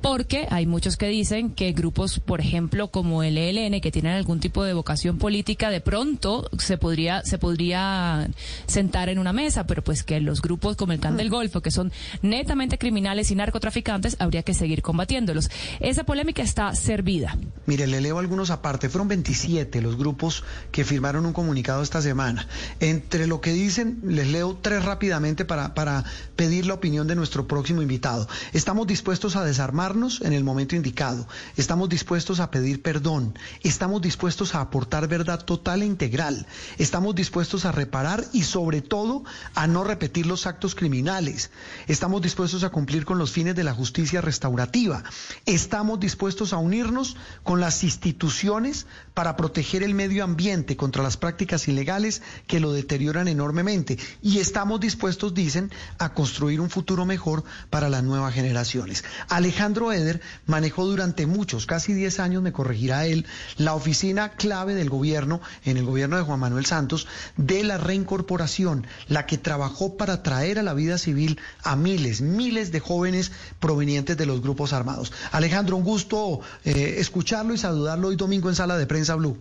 porque hay muchos que dicen que grupos, por ejemplo, como el ELN, que tienen algún tipo de vocación política, de pronto se podría, se podría sentar en una mesa, pero pues que los grupos como el Can del Golfo, que son netamente criminales y narcotraficantes, habría que seguir combatiéndolos. Esa polémica está servida. Mire, le leo algunos aparte. Fueron 27 los grupos que firmaron un comunicado esta semana. Entre lo que dicen, les leo tres rápidamente para, para pedir la opinión de nuestro próximo invitado. Estamos dispuestos a desarmarnos en el momento indicado. Estamos dispuestos a pedir perdón. Estamos dispuestos a aportar verdad total e integral. Estamos dispuestos a reparar y sobre todo a no repetir los actos criminales. Estamos dispuestos a cumplir con los fines de la justicia restaurativa. Estamos dispuestos a unirnos con las instituciones para proteger el medio ambiente contra las prácticas ilegales que lo deterioran enormemente. Y estamos dispuestos, dicen, a construir un futuro mejor para las nuevas generaciones. Alejandro Eder manejó durante muchos, casi 10 años, me corregirá él, la oficina clave del gobierno, en el gobierno de Juan Manuel Santos, de la reincorporación, la que trabajó para traer a la vida civil a miles, miles de jóvenes provenientes de los grupos armados. Alejandro, un gusto eh, escucharlo y saludarlo hoy domingo en Sala de Prensa Blue.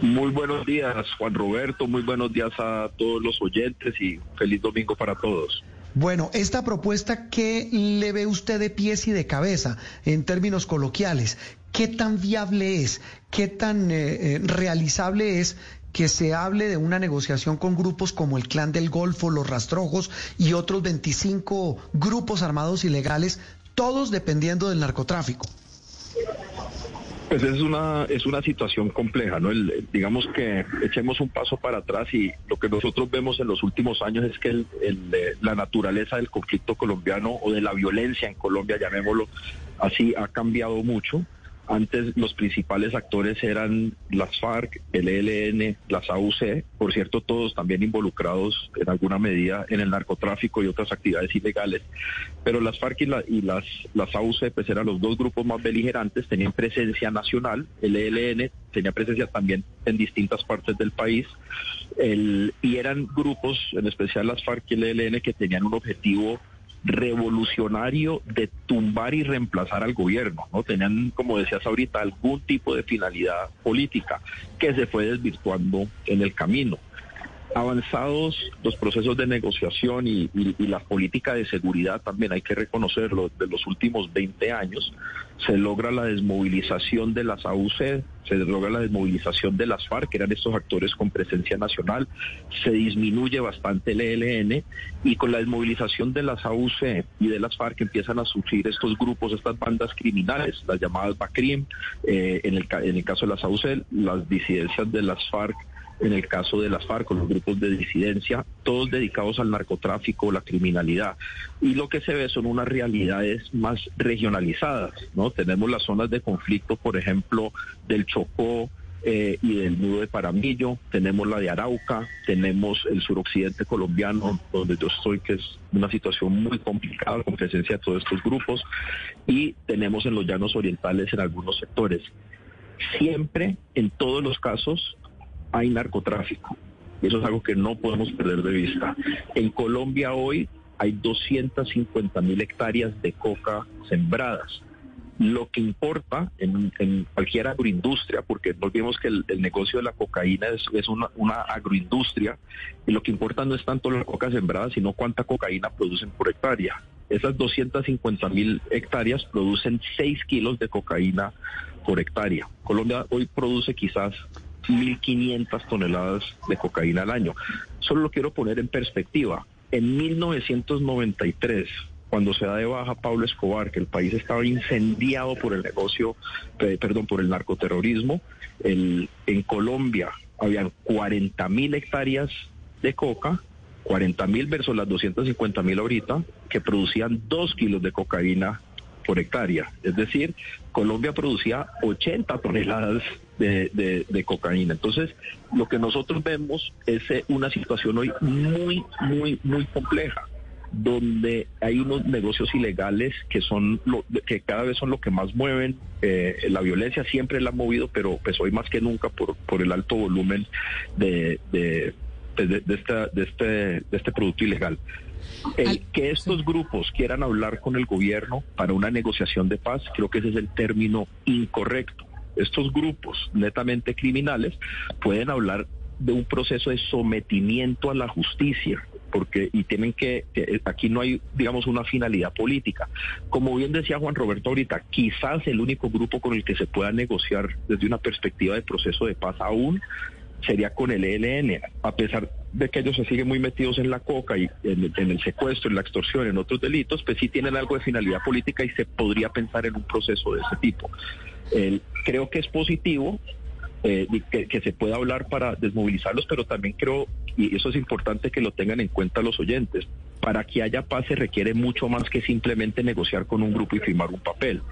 Muy buenos días, Juan Roberto. Muy buenos días a todos los oyentes y feliz domingo para todos. Bueno, esta propuesta, ¿qué le ve usted de pies y de cabeza en términos coloquiales? ¿Qué tan viable es? ¿Qué tan eh, eh, realizable es que se hable de una negociación con grupos como el Clan del Golfo, los Rastrojos y otros 25 grupos armados ilegales, todos dependiendo del narcotráfico? Pues es una es una situación compleja, ¿no? digamos que echemos un paso para atrás y lo que nosotros vemos en los últimos años es que el, la naturaleza del conflicto colombiano o de la violencia en Colombia, llamémoslo así, ha cambiado mucho. Antes los principales actores eran las FARC, el ELN, las AUC, por cierto, todos también involucrados en alguna medida en el narcotráfico y otras actividades ilegales. Pero las FARC y, las, las AUC pues eran los dos grupos más beligerantes, tenían presencia nacional, el ELN tenía presencia también en distintas partes del país, y eran grupos, en especial las FARC y el ELN, que tenían un objetivo revolucionario de tumbar y reemplazar al gobierno, ¿no? Tenían, como decías ahorita, algún tipo de finalidad política que se fue desvirtuando en el camino avanzados los procesos de negociación y, la política de seguridad también hay que reconocerlo, de los últimos 20 años se logra la desmovilización de las AUC, se logra la desmovilización de las FARC, que eran estos actores con presencia nacional, se disminuye bastante el ELN y con la desmovilización de las AUC y de las FARC empiezan a surgir estos grupos, estas bandas criminales, las llamadas BACRIM, eh, en, el, en el caso de las AUC, las disidencias de las FARC en el caso de las FARC, los grupos de disidencia, todos dedicados al narcotráfico, la criminalidad. Y lo que se ve son unas realidades más regionalizadas, ¿no? Tenemos las zonas de conflicto, por ejemplo, del Chocó, eh, y del nudo de Paramillo, tenemos la de Arauca, tenemos el suroccidente colombiano, donde yo estoy, que es una situación muy complicada con presencia de todos estos grupos, y tenemos en los llanos orientales en algunos sectores. Siempre, en todos los casos, hay narcotráfico. Y eso es algo que no podemos perder de vista. En Colombia hoy hay 250 mil hectáreas de coca sembradas. Lo que importa en, cualquier agroindustria, porque no olvidemos que el, negocio de la cocaína es, una, una, agroindustria, y lo que importa no es tanto la coca sembrada, sino cuánta cocaína producen por hectárea. Esas 250 mil hectáreas producen 6 kilos de cocaína por hectárea. Colombia hoy produce quizás 1.500 toneladas de cocaína al año. Solo lo quiero poner en perspectiva. En 1993, cuando se da de baja Pablo Escobar, que el país estaba incendiado por el negocio, eh, perdón, por el narcoterrorismo, en Colombia habían 40 mil hectáreas de coca, 40 mil versus las 250 mil ahorita, que producían 2 kilos de cocaína por hectárea. Es decir, Colombia producía 80 toneladas de, cocaína. Entonces, lo que nosotros vemos es eh, una situación hoy muy, muy, muy compleja donde hay unos negocios ilegales que son lo, que cada vez son lo que más mueven eh, la violencia siempre la ha movido pero pues hoy más que nunca por, por el alto volumen de, de, pues, de, esta, de, este, de este producto ilegal el que estos grupos quieran hablar con el gobierno para una negociación de paz, creo que ese es el término incorrecto. Estos grupos netamente criminales pueden hablar de un proceso de sometimiento a la justicia, porque y tienen que, aquí no hay digamos una finalidad política como bien decía Juan Roberto ahorita quizás el único grupo con el que se pueda negociar desde una perspectiva de proceso de paz aún sería con el ELN, a pesar de que ellos se siguen muy metidos en la coca y en, el secuestro, en la extorsión, en otros delitos, pues sí tienen algo de finalidad política y se podría pensar en un proceso de ese tipo. Creo que es positivo eh, que, se pueda hablar para desmovilizarlos, pero también creo, y eso es importante que lo tengan en cuenta los oyentes, para que haya paz se requiere mucho más que simplemente negociar con un grupo y firmar un papel.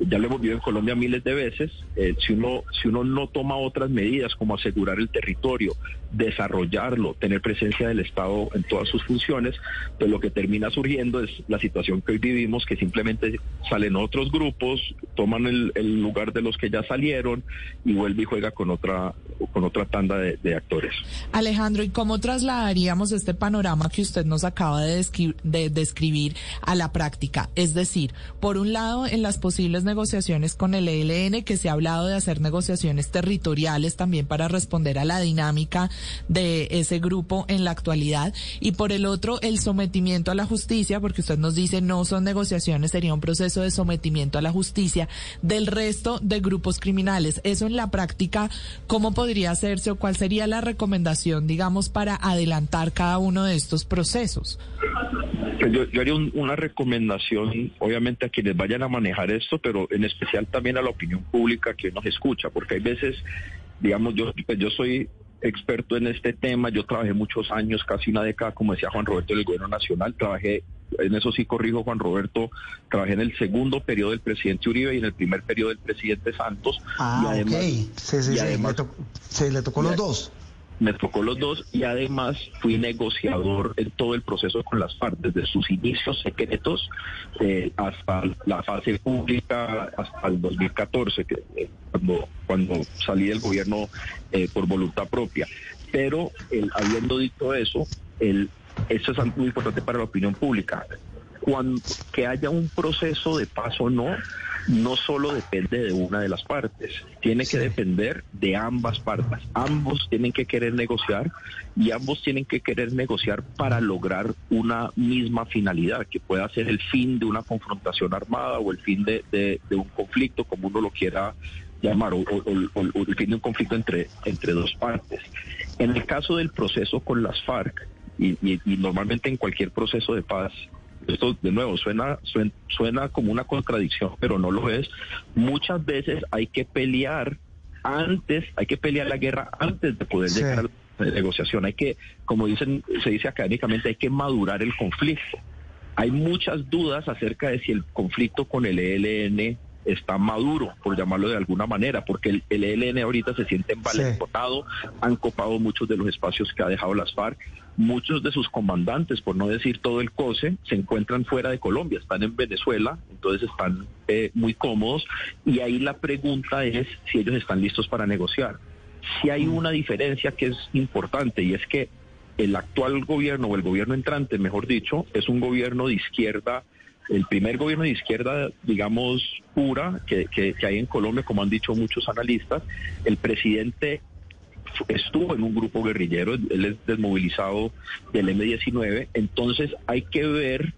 Ya lo hemos visto en Colombia miles de veces. Eh, si, uno, si uno no toma otras medidas como asegurar el territorio, desarrollarlo, tener presencia del Estado en todas sus funciones, pues lo que termina surgiendo es la situación que hoy vivimos, que simplemente salen otros grupos, toman el, lugar de los que ya salieron y vuelve y juega con otra, con otra tanda de, actores. Alejandro, ¿y cómo trasladaríamos este panorama que usted nos acaba de de describir a la práctica. Es decir, por un lado, en las posibles negociaciones con el ELN, que se ha hablado de hacer negociaciones territoriales también para responder a la dinámica de ese grupo en la actualidad. Y por el otro, el sometimiento a la justicia, porque usted nos dice no son negociaciones, sería un proceso de sometimiento a la justicia del resto de grupos criminales. Eso en la práctica, ¿cómo podría hacerse o cuál sería la recomendación, digamos, para adelantar cada uno de estos procesos? Yo, haría una recomendación, obviamente, a quienes vayan a manejar esto, pero en especial también a la opinión pública que nos escucha, porque hay veces, digamos, yo, pues yo soy experto en este tema, yo trabajé muchos años, casi una década, como decía Juan Roberto, en el gobierno nacional, trabajé, en eso sí corrijo Juan Roberto, trabajé en el segundo periodo del presidente Uribe y en el primer periodo del presidente Santos. Ah, y además, Sí, sí, sí, le tocó los dos me tocó los dos y además fui negociador en todo el proceso con las partes, desde sus inicios secretos eh, hasta la fase pública, hasta el 2014, que, eh, cuando, cuando salí del gobierno eh, por voluntad propia. Pero habiendo dicho eso, el, eso es muy importante para la opinión pública. Cuando, que haya un proceso de paso o no, no solo depende de una de las partes, tiene que depender de ambas partes. Ambos tienen que querer negociar y ambos tienen que querer negociar para lograr una misma finalidad, que pueda ser el fin de una confrontación armada o el fin de, un conflicto, como uno lo quiera llamar, o, el fin de un conflicto entre, entre dos partes. En el caso del proceso con las FARC, y normalmente en cualquier proceso de paz, esto de nuevo suena, suena, como una contradicción, pero no lo es. Muchas veces hay que pelear antes, hay que pelear la guerra antes de poder llegar a la negociación. Hay que, como dicen, se dice académicamente, hay que madurar el conflicto. Hay muchas dudas acerca de si el conflicto con el ELN está maduro, por llamarlo de alguna manera, porque el, ELN ahorita se siente envalentonado, han copado muchos de los espacios que ha dejado las FARC, muchos de sus comandantes, por no decir todo el COSE, se encuentran fuera de Colombia, están en Venezuela, entonces están eh, muy cómodos, y ahí la pregunta es si ellos están listos para negociar. Si hay una diferencia que es importante, y es que el actual gobierno o el gobierno entrante, mejor dicho, es un gobierno de izquierda el primer gobierno de izquierda, digamos, pura que, que, hay en Colombia, como han dicho muchos analistas. El presidente estuvo en un grupo guerrillero, él es desmovilizado del M-19, entonces hay que ver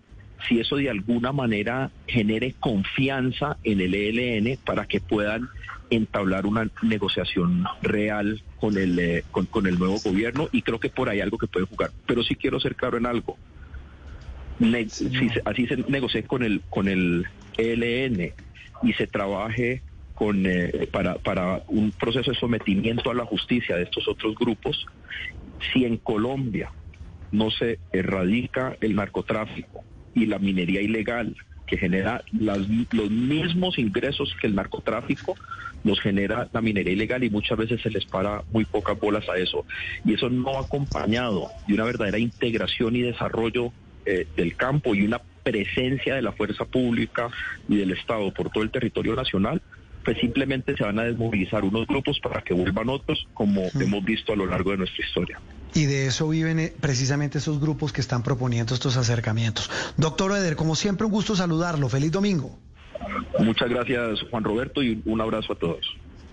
si eso de alguna manera genere confianza en el ELN para que puedan entablar una negociación real con el, eh, con, con el nuevo gobierno y creo que por ahí algo que puede jugar. Pero sí quiero ser claro en algo si así se negocie con el con el ELN y se trabaje con eh, para, para un proceso de sometimiento a la justicia de estos otros grupos, si en Colombia no se erradica el narcotráfico y la minería ilegal que genera las, los mismos ingresos que el narcotráfico, nos genera la minería ilegal y muchas veces se les para muy pocas bolas a eso. Y eso no acompañado de una verdadera integración y desarrollo eh, del campo y una presencia de la fuerza pública y del Estado por todo el territorio nacional, pues simplemente se van a desmovilizar unos grupos para que vuelvan otros, como hemos visto a lo largo de nuestra historia. Y de eso viven eh, precisamente esos grupos que están proponiendo estos acercamientos. Doctor Eder, como siempre, un gusto saludarlo. Feliz domingo. Muchas gracias, Juan Roberto, y un abrazo a todos.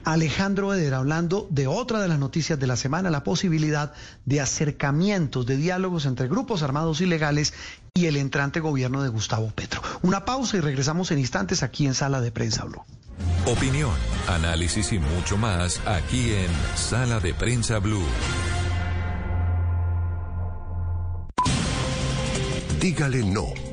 Alejandro Eder hablando de otra de las noticias de la semana, la posibilidad de acercamientos, de diálogos entre grupos armados ilegales y el entrante gobierno de Gustavo Petro. Una pausa y regresamos en instantes aquí en Sala de Prensa Blue. Opinión, análisis y mucho más aquí en Sala de Prensa Blue. Dígale no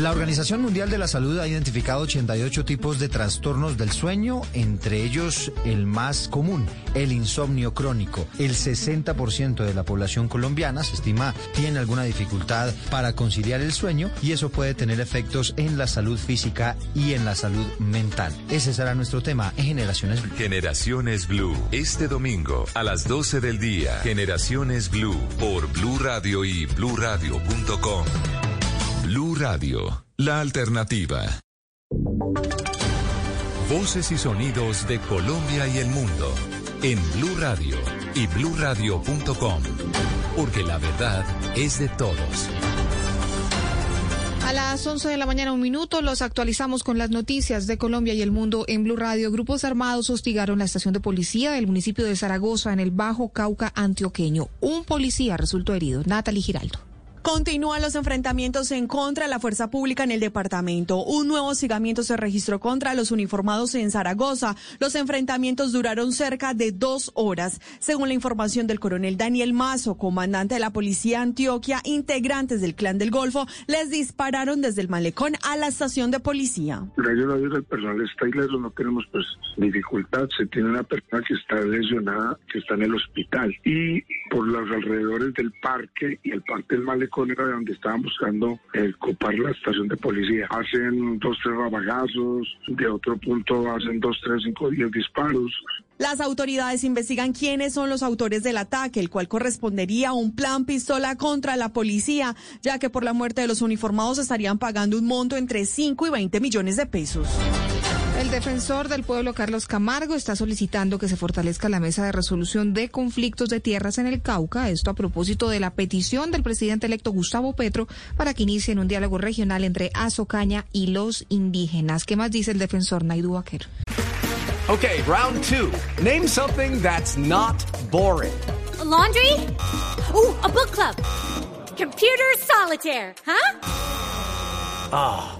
La Organización Mundial de la Salud ha identificado 88 tipos de trastornos del sueño, entre ellos el más común, el insomnio crónico. El 60% de la población colombiana se estima tiene alguna dificultad para conciliar el sueño y eso puede tener efectos en la salud física y en la salud mental. Ese será nuestro tema en Generaciones Blue. Generaciones Blue, este domingo a las 12 del día. Generaciones Blue por Blue Radio y bluradio.com. Radio, la alternativa. Voces y sonidos de Colombia y el mundo en Blue Radio y bluradio.com, porque la verdad es de todos. A las 11 de la mañana, un minuto, los actualizamos con las noticias de Colombia y el mundo en Blue Radio. Grupos armados hostigaron la estación de policía del municipio de Zaragoza en el Bajo Cauca antioqueño. Un policía resultó herido. Natalie Giraldo. Continúan los enfrentamientos en contra de la fuerza pública en el departamento. Un nuevo hostigamiento se registró contra los uniformados en Zaragoza. Los enfrentamientos duraron cerca de dos horas. Según la información del coronel Daniel Mazo, comandante de la policía Antioquia, integrantes del clan del Golfo les dispararon desde el malecón a la estación de policía. Gracias a Dios personal está ileso, no tenemos pues dificultad. Se tiene una persona que está lesionada, que está en el hospital. Y por los alrededores del parque y el parque del malecón, era de donde estaban buscando el copar la estación de policía. Hacen dos, tres rabagazos, de otro punto hacen dos, tres, cinco, diez disparos. Las autoridades investigan quiénes son los autores del ataque, el cual correspondería a un plan pistola contra la policía, ya que por la muerte de los uniformados estarían pagando un monto entre 5 y 20 millones de pesos. El defensor del pueblo Carlos Camargo está solicitando que se fortalezca la mesa de resolución de conflictos de tierras en el Cauca, esto a propósito de la petición del presidente electo Gustavo Petro para que inicien un diálogo regional entre Azocaña y los indígenas. ¿Qué más dice el defensor Naidu Baquer? Okay, round two. Name something that's not boring. laundry? Ooh, a book club. Computer solitaire, huh? Ah.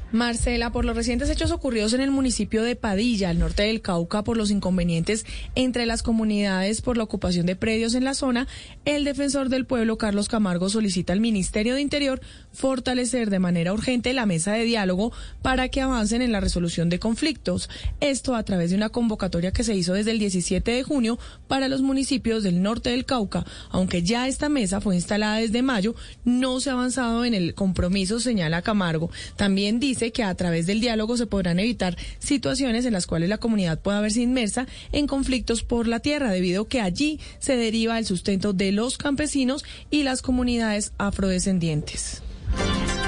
Marcela, por los recientes hechos ocurridos en el municipio de Padilla, al norte del Cauca, por los inconvenientes entre las comunidades por la ocupación de predios en la zona, el defensor del pueblo, Carlos Camargo, solicita al Ministerio de Interior fortalecer de manera urgente la mesa de diálogo para que avancen en la resolución de conflictos. Esto a través de una convocatoria que se hizo desde el 17 de junio para los municipios del norte del Cauca. Aunque ya esta mesa fue instalada desde mayo, no se ha avanzado en el compromiso, señala Camargo. También dice que a través del diálogo se podrán evitar situaciones en las cuales la comunidad pueda verse inmersa en conflictos por la tierra, debido a que allí se deriva el sustento de los campesinos y las comunidades afrodescendientes.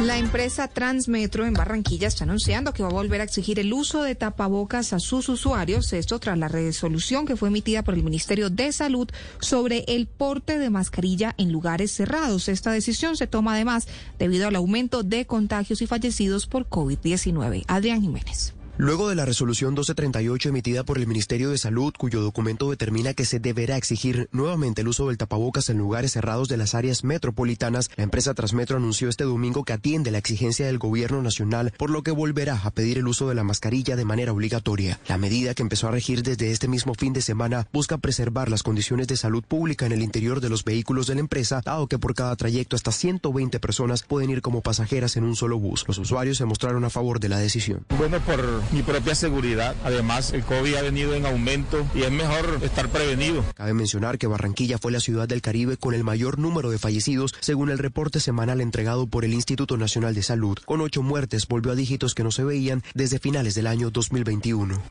La empresa Transmetro en Barranquilla está anunciando que va a volver a exigir el uso de tapabocas a sus usuarios, esto tras la resolución que fue emitida por el Ministerio de Salud sobre el porte de mascarilla en lugares cerrados. Esta decisión se toma además debido al aumento de contagios y fallecidos por COVID-19. Adrián Jiménez. Luego de la resolución 1238 emitida por el Ministerio de Salud, cuyo documento determina que se deberá exigir nuevamente el uso del tapabocas en lugares cerrados de las áreas metropolitanas, la empresa Transmetro anunció este domingo que atiende la exigencia del gobierno nacional, por lo que volverá a pedir el uso de la mascarilla de manera obligatoria. La medida que empezó a regir desde este mismo fin de semana busca preservar las condiciones de salud pública en el interior de los vehículos de la empresa, dado que por cada trayecto hasta 120 personas pueden ir como pasajeras en un solo bus. Los usuarios se mostraron a favor de la decisión. Bueno, por mi propia seguridad. Además, el COVID ha venido en aumento y es mejor estar prevenido. Cabe mencionar que Barranquilla fue la ciudad del Caribe con el mayor número de fallecidos, según el reporte semanal entregado por el Instituto Nacional de Salud. Con ocho muertes, volvió a dígitos que no se veían desde finales del año 2021.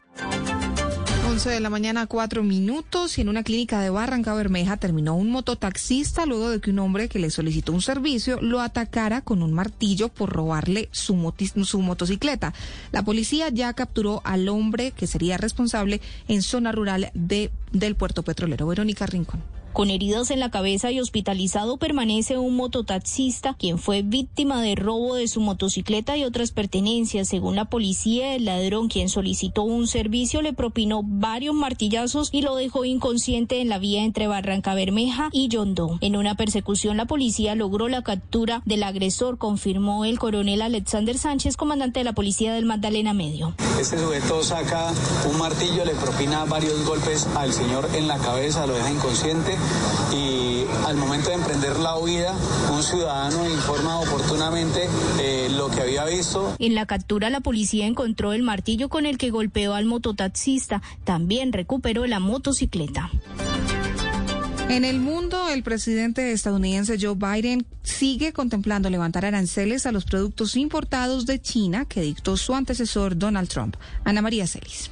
11 de la mañana, cuatro minutos, y en una clínica de Barranca Bermeja terminó un mototaxista luego de que un hombre que le solicitó un servicio lo atacara con un martillo por robarle su, su motocicleta. La policía ya capturó al hombre que sería responsable en zona rural de, del puerto petrolero. Verónica Rincón. Con heridas en la cabeza y hospitalizado permanece un mototaxista, quien fue víctima de robo de su motocicleta y otras pertenencias. Según la policía, el ladrón, quien solicitó un servicio, le propinó varios martillazos y lo dejó inconsciente en la vía entre Barranca Bermeja y Yondó. En una persecución, la policía logró la captura del agresor, confirmó el coronel Alexander Sánchez, comandante de la policía del Magdalena Medio. Este sujeto saca un martillo, le propina varios golpes al señor en la cabeza, lo deja inconsciente y al momento de emprender la huida, un ciudadano informa oportunamente eh, lo que había visto. En la captura, la policía encontró el martillo con el que golpeó al mototaxista. También recuperó la motocicleta. En el mundo, el presidente estadounidense Joe Biden sigue contemplando levantar aranceles a los productos importados de China que dictó su antecesor Donald Trump. Ana María Celis.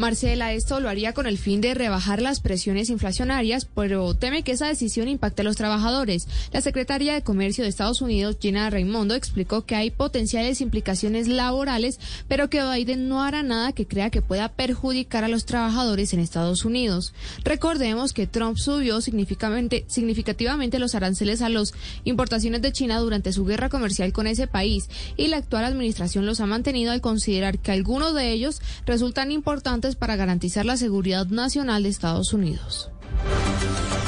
Marcela, esto lo haría con el fin de rebajar las presiones inflacionarias, pero teme que esa decisión impacte a los trabajadores. La secretaria de Comercio de Estados Unidos, Gina Raimondo, explicó que hay potenciales implicaciones laborales, pero que Biden no hará nada que crea que pueda perjudicar a los trabajadores en Estados Unidos. Recordemos que Trump subió significativamente, significativamente los aranceles a las importaciones de China durante su guerra comercial con ese país y la actual administración los ha mantenido al considerar que algunos de ellos resultan importantes para garantizar la seguridad nacional de Estados Unidos.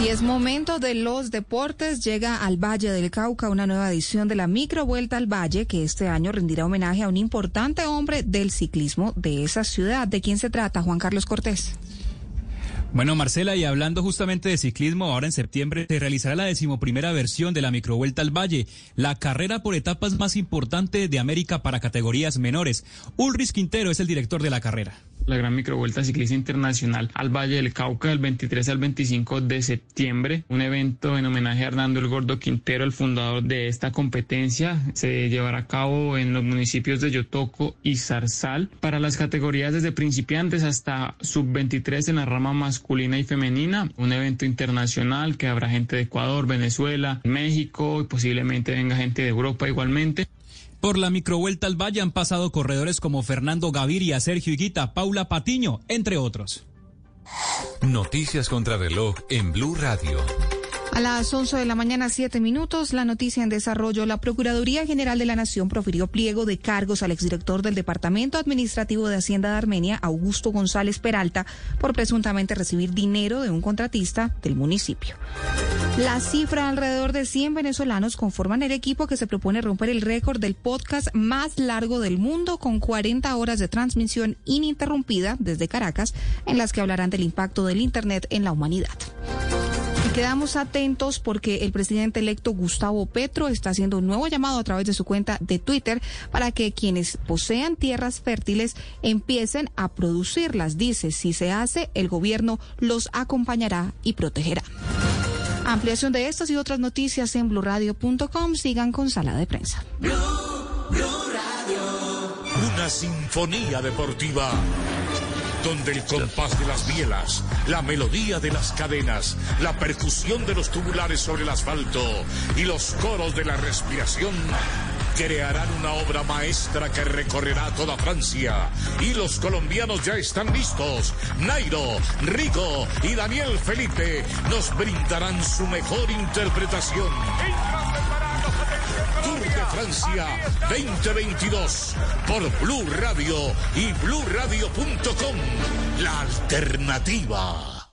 Y es momento de los deportes. Llega al Valle del Cauca una nueva edición de la Micro Vuelta al Valle, que este año rendirá homenaje a un importante hombre del ciclismo de esa ciudad. ¿De quién se trata, Juan Carlos Cortés? Bueno, Marcela, y hablando justamente de ciclismo, ahora en septiembre se realizará la decimoprimera versión de la Microvuelta al Valle, la carrera por etapas más importante de América para categorías menores. Ulrich Quintero es el director de la carrera la Gran Microvuelta Ciclista Internacional al Valle del Cauca del 23 al 25 de septiembre. Un evento en homenaje a Hernando el Gordo Quintero, el fundador de esta competencia. Se llevará a cabo en los municipios de Yotoco y Zarzal para las categorías desde principiantes hasta sub-23 en la rama masculina y femenina. Un evento internacional que habrá gente de Ecuador, Venezuela, México y posiblemente venga gente de Europa igualmente. Por la microvuelta al Valle han pasado corredores como Fernando Gaviria, Sergio Higuita, Paula Patiño, entre otros. Noticias contra reloj en Blue Radio. A las 11 de la mañana, 7 minutos, la noticia en desarrollo. La Procuraduría General de la Nación profirió pliego de cargos al exdirector del Departamento Administrativo de Hacienda de Armenia, Augusto González Peralta, por presuntamente recibir dinero de un contratista del municipio. La cifra, alrededor de 100 venezolanos conforman el equipo que se propone romper el récord del podcast más largo del mundo, con 40 horas de transmisión ininterrumpida desde Caracas, en las que hablarán del impacto del Internet en la humanidad. Quedamos atentos porque el presidente electo Gustavo Petro está haciendo un nuevo llamado a través de su cuenta de Twitter para que quienes posean tierras fértiles empiecen a producirlas. Dice, si se hace, el gobierno los acompañará y protegerá. Ampliación de estas y otras noticias en blurradio.com. Sigan con sala de prensa. Una sinfonía deportiva donde el compás de las bielas, la melodía de las cadenas, la percusión de los tubulares sobre el asfalto y los coros de la respiración crearán una obra maestra que recorrerá toda Francia. Y los colombianos ya están listos. Nairo, Rico y Daniel Felipe nos brindarán su mejor interpretación. Tour de Francia 2022 por Blue Radio y BlueRadio.com. La alternativa.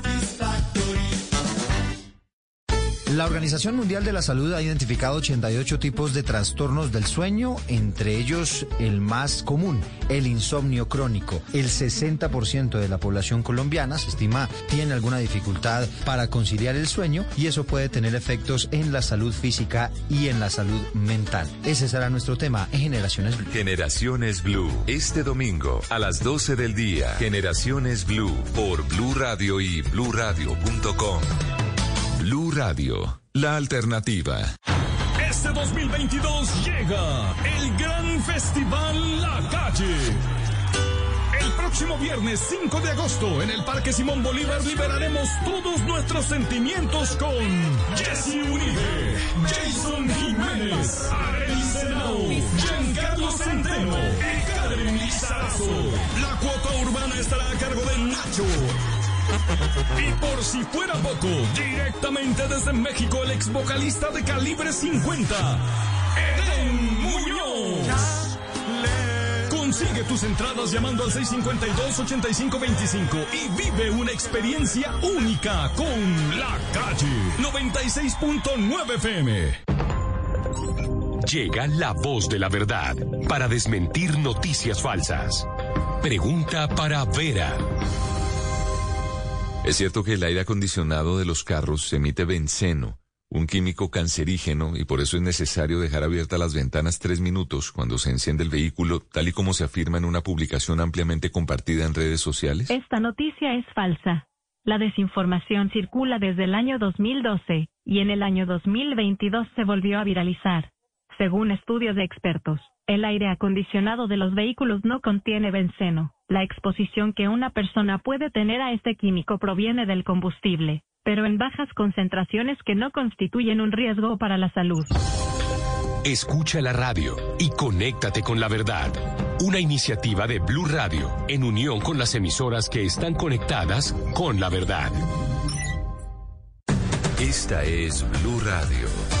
La Organización Mundial de la Salud ha identificado 88 tipos de trastornos del sueño, entre ellos el más común, el insomnio crónico. El 60% de la población colombiana, se estima, tiene alguna dificultad para conciliar el sueño y eso puede tener efectos en la salud física y en la salud mental. Ese será nuestro tema en Generaciones Blue. Generaciones Blue, este domingo a las 12 del día. Generaciones Blue por Blue Radio y bluradio.com. Blue Radio, la alternativa. Este 2022 llega el gran festival La Calle. El próximo viernes 5 de agosto en el Parque Simón Bolívar liberaremos todos nuestros sentimientos con Jesse Uribe, Jason Jiménez, Arely Senao, Giancarlo Centeno y Karen Lizarazo. La cuota urbana estará a cargo de Nacho. Y por si fuera poco, directamente desde México, el ex vocalista de calibre 50, Eden Muñoz. Consigue tus entradas llamando al 652-8525 y vive una experiencia única con La Calle 96.9 FM. Llega la voz de la verdad para desmentir noticias falsas. Pregunta para Vera. Es cierto que el aire acondicionado de los carros emite benceno, un químico cancerígeno, y por eso es necesario dejar abiertas las ventanas tres minutos cuando se enciende el vehículo, tal y como se afirma en una publicación ampliamente compartida en redes sociales. Esta noticia es falsa. La desinformación circula desde el año 2012 y en el año 2022 se volvió a viralizar. Según estudios de expertos, el aire acondicionado de los vehículos no contiene benceno. La exposición que una persona puede tener a este químico proviene del combustible, pero en bajas concentraciones que no constituyen un riesgo para la salud. Escucha la radio y conéctate con la verdad. Una iniciativa de Blue Radio en unión con las emisoras que están conectadas con la verdad. Esta es Blue Radio.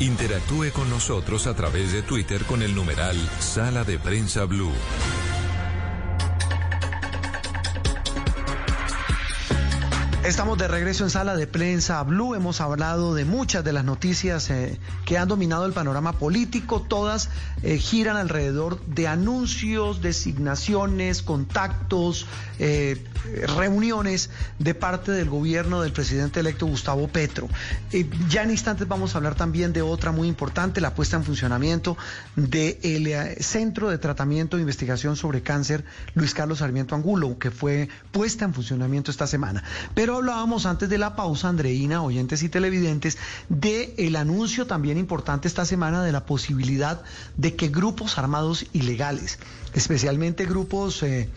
Interactúe con nosotros a través de Twitter con el numeral Sala de Prensa Blue. Estamos de regreso en sala de prensa Blue. Hemos hablado de muchas de las noticias eh, que han dominado el panorama político. Todas eh, giran alrededor de anuncios, designaciones, contactos, eh, reuniones de parte del gobierno del presidente electo Gustavo Petro. ya en instantes vamos a hablar también de otra muy importante, la puesta en funcionamiento del Centro de Tratamiento e Investigación sobre Cáncer Luis Carlos Sarmiento Angulo, que fue puesta en funcionamiento esta semana. Pero hablábamos antes de la pausa, Andreina, oyentes y televidentes, de anuncio también importante esta semana de la posibilidad de que grupos armados ilegales, especialmente grupos eh,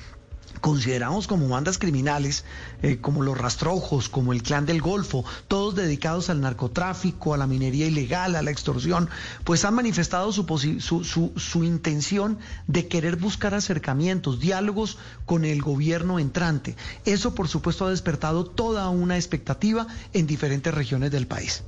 consideramos como bandas criminales, eh, como los rastrojos, como el clan del Golfo, todos dedicados al narcotráfico, a la minería ilegal, a la extorsión, pues han manifestado su, su, su, intención de querer buscar acercamientos, diálogos con el gobierno entrante. Eso, por supuesto, ha despertado toda una expectativa en diferentes regiones del país.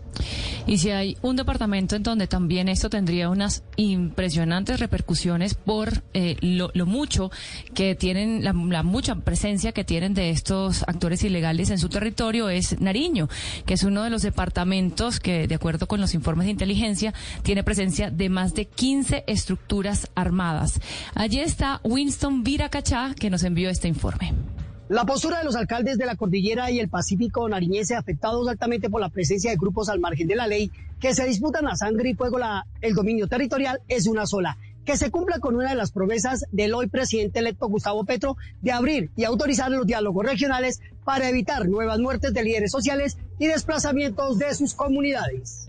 Y si hay un departamento en donde también esto tendría unas impresionantes repercusiones por eh, lo, mucho que tienen, la, mucha presencia que tienen de estos actores ilegales en su territorio, es Nariño, que es uno de los departamentos que, de acuerdo con los informes de inteligencia, tiene presencia de más de 15 estructuras armadas. Allí está Winston Viracachá, que nos envió este informe. La postura de los alcaldes de la cordillera y el Pacífico nariñense afectados altamente por la presencia de grupos al margen de la ley que se disputan a sangre y fuego la, el dominio territorial es una sola, que se cumpla con una de las promesas del hoy presidente electo Gustavo Petro de abrir y autorizar los diálogos regionales para evitar nuevas muertes de líderes sociales y desplazamientos de sus comunidades.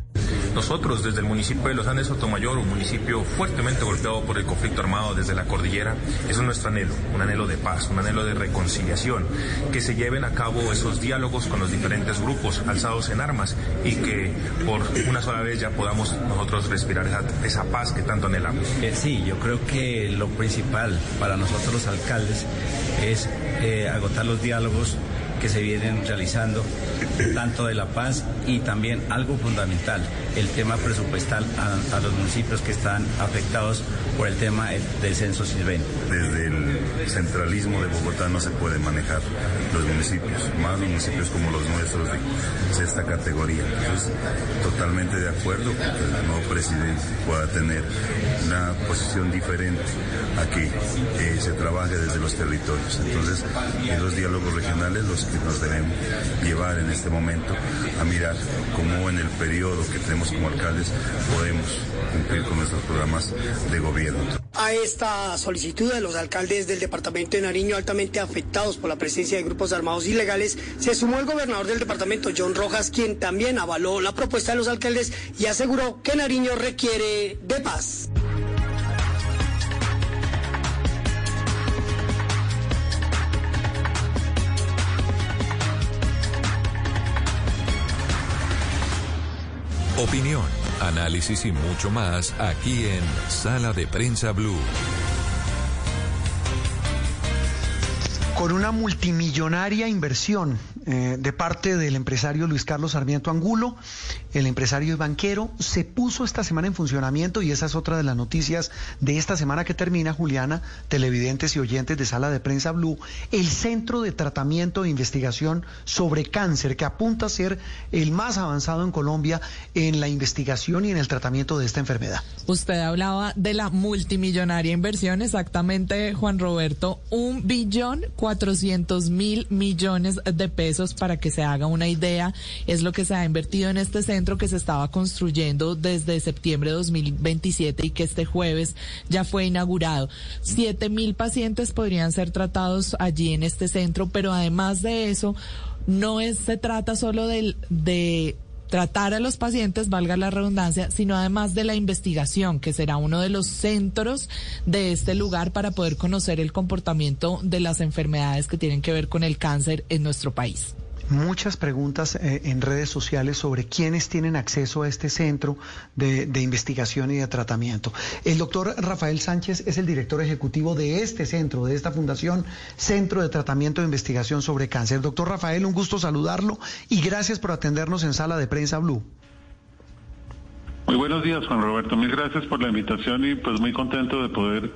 Nosotros desde el municipio de Los Andes Sotomayor, un municipio fuertemente golpeado por el conflicto armado desde la cordillera, es nuestro anhelo, un anhelo de paz, un anhelo de reconciliación, que se lleven a cabo esos diálogos con los diferentes grupos alzados en armas y que por una sola vez ya podamos nosotros respirar esa, paz que tanto anhelamos. Eh, sí, yo creo que lo principal para nosotros los alcaldes es eh, agotar los diálogos que se vienen realizando, tanto de la paz y también algo fundamental, el tema presupuestal a, los municipios que están afectados por el tema del censo silveno. Desde el centralismo de Bogotá no se puede manejar los municipios, más municipios como los nuestros de sexta categoría. Entonces, totalmente de acuerdo que el nuevo presidente pueda tener una posición diferente a que eh, se trabaje desde los territorios. Entonces, los diálogos regionales los que nos deben llevar en este momento a mirar cómo en el periodo que tenemos como alcaldes podemos cumplir con nuestros programas de gobierno. A esta solicitud de los alcaldes del departamento de Nariño altamente afectados por la presencia de grupos armados ilegales, se sumó el gobernador del departamento, John Rojas, quien también avaló la propuesta de los alcaldes y aseguró que Nariño requiere de paz. Opinión, análisis y mucho más aquí en Sala de Prensa Blue. Con una multimillonaria inversión eh, de parte del empresario Luis Carlos Sarmiento Angulo, el empresario y banquero, se puso esta semana en funcionamiento y esa es otra de las noticias de esta semana que termina, Juliana, televidentes y oyentes de Sala de Prensa Blue, el Centro de Tratamiento e Investigación sobre Cáncer, que apunta a ser el más avanzado en Colombia en la investigación y en el tratamiento de esta enfermedad. Usted hablaba de la multimillonaria inversión, exactamente, Juan Roberto, un billón cuatrocientos mil millones de pesos para que se haga una idea, es lo que se ha invertido en este centro que se estaba construyendo desde septiembre de 2027 y que este jueves ya fue inaugurado. Siete mil pacientes podrían ser tratados allí en este centro, pero además de eso, no es, se trata solo del, de tratar a los pacientes, valga la redundancia, sino además de la investigación, que será uno de los centros de este lugar para poder conocer el comportamiento de las enfermedades que tienen que ver con el cáncer en nuestro país muchas preguntas eh, en redes sociales sobre quiénes tienen acceso a este centro de, investigación y de tratamiento. El doctor Rafael Sánchez es el director ejecutivo de este centro, de esta fundación, Centro de Tratamiento e Investigación sobre Cáncer. Doctor Rafael, un gusto saludarlo y gracias por atendernos en Sala de Prensa Blue. Muy buenos días, Juan Roberto. Mil gracias por la invitación y pues muy contento de poder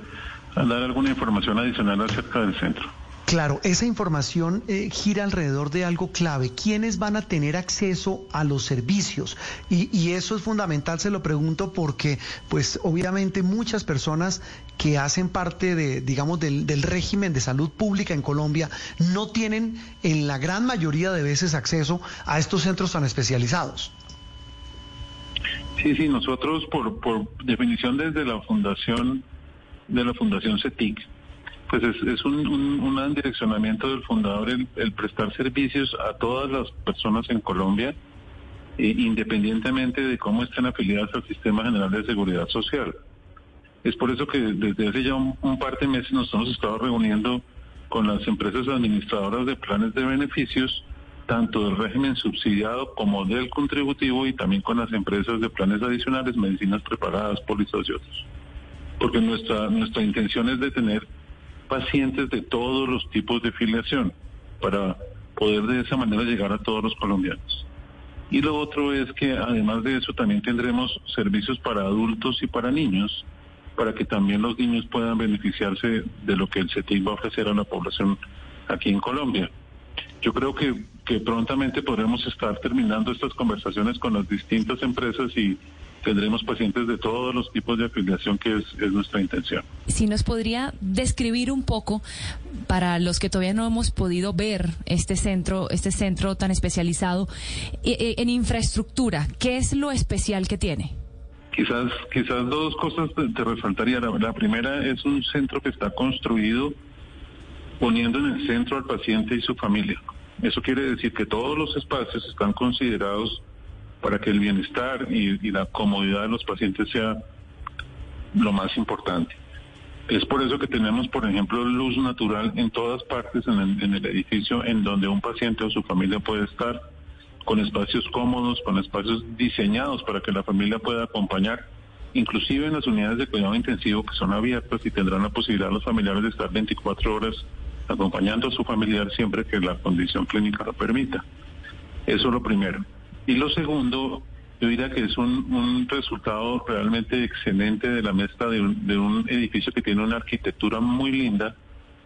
dar alguna información adicional acerca del centro. Claro, esa información eh, gira alrededor de algo clave. ¿Quiénes van a tener acceso a los servicios? Y, eso es fundamental, se lo pregunto, porque, pues, obviamente muchas personas que hacen parte de, digamos, del, del régimen de salud pública en Colombia no tienen, en la gran mayoría de veces, acceso a estos centros tan especializados. Sí, sí, nosotros, por, por definición desde la fundación, de la Fundación CETIC, pues es, un, direccionamiento del fundador el, prestar servicios a todas las personas en Colombia, eh, independientemente de cómo estén afiliadas al Sistema General de Seguridad Social. Es por eso que desde hace ya un, par de meses nos hemos estado reuniendo con las empresas administradoras de planes de beneficios, tanto del régimen subsidiado como del contributivo y también con las empresas de planes adicionales, medicinas preparadas, pólizas y otros. Porque nuestra, nuestra intención es de tener pacientes de todos los tipos de filiación para poder de esa manera llegar a todos los colombianos. Y lo otro es que además de eso también tendremos servicios para adultos y para niños, para que también los niños puedan beneficiarse de lo que el CETIC va a ofrecer a la población aquí en Colombia. Yo creo que, que prontamente podremos estar terminando estas conversaciones con las distintas empresas y tendremos pacientes de todos los tipos de afiliación que es, es, nuestra intención. Si nos podría describir un poco para los que todavía no hemos podido ver este centro, este centro tan especializado en infraestructura, ¿qué es lo especial que tiene? Quizás, quizás dos cosas te, te resaltaría. La, la primera es un centro que está construido poniendo en el centro al paciente y su familia. Eso quiere decir que todos los espacios están considerados para que el bienestar y, la comodidad de los pacientes sea lo más importante. Es por eso que tenemos, por ejemplo, luz natural en todas partes en el, en el edificio en donde un paciente o su familia puede estar, con espacios cómodos, con espacios diseñados para que la familia pueda acompañar, inclusive en las unidades de cuidado intensivo que son abiertas y tendrán la posibilidad los familiares de estar 24 horas acompañando a su familiar siempre que la condición clínica lo permita. Eso es lo primero. Y lo segundo, yo diría que es un, resultado realmente excelente de la mezcla de un, edificio que tiene una arquitectura muy linda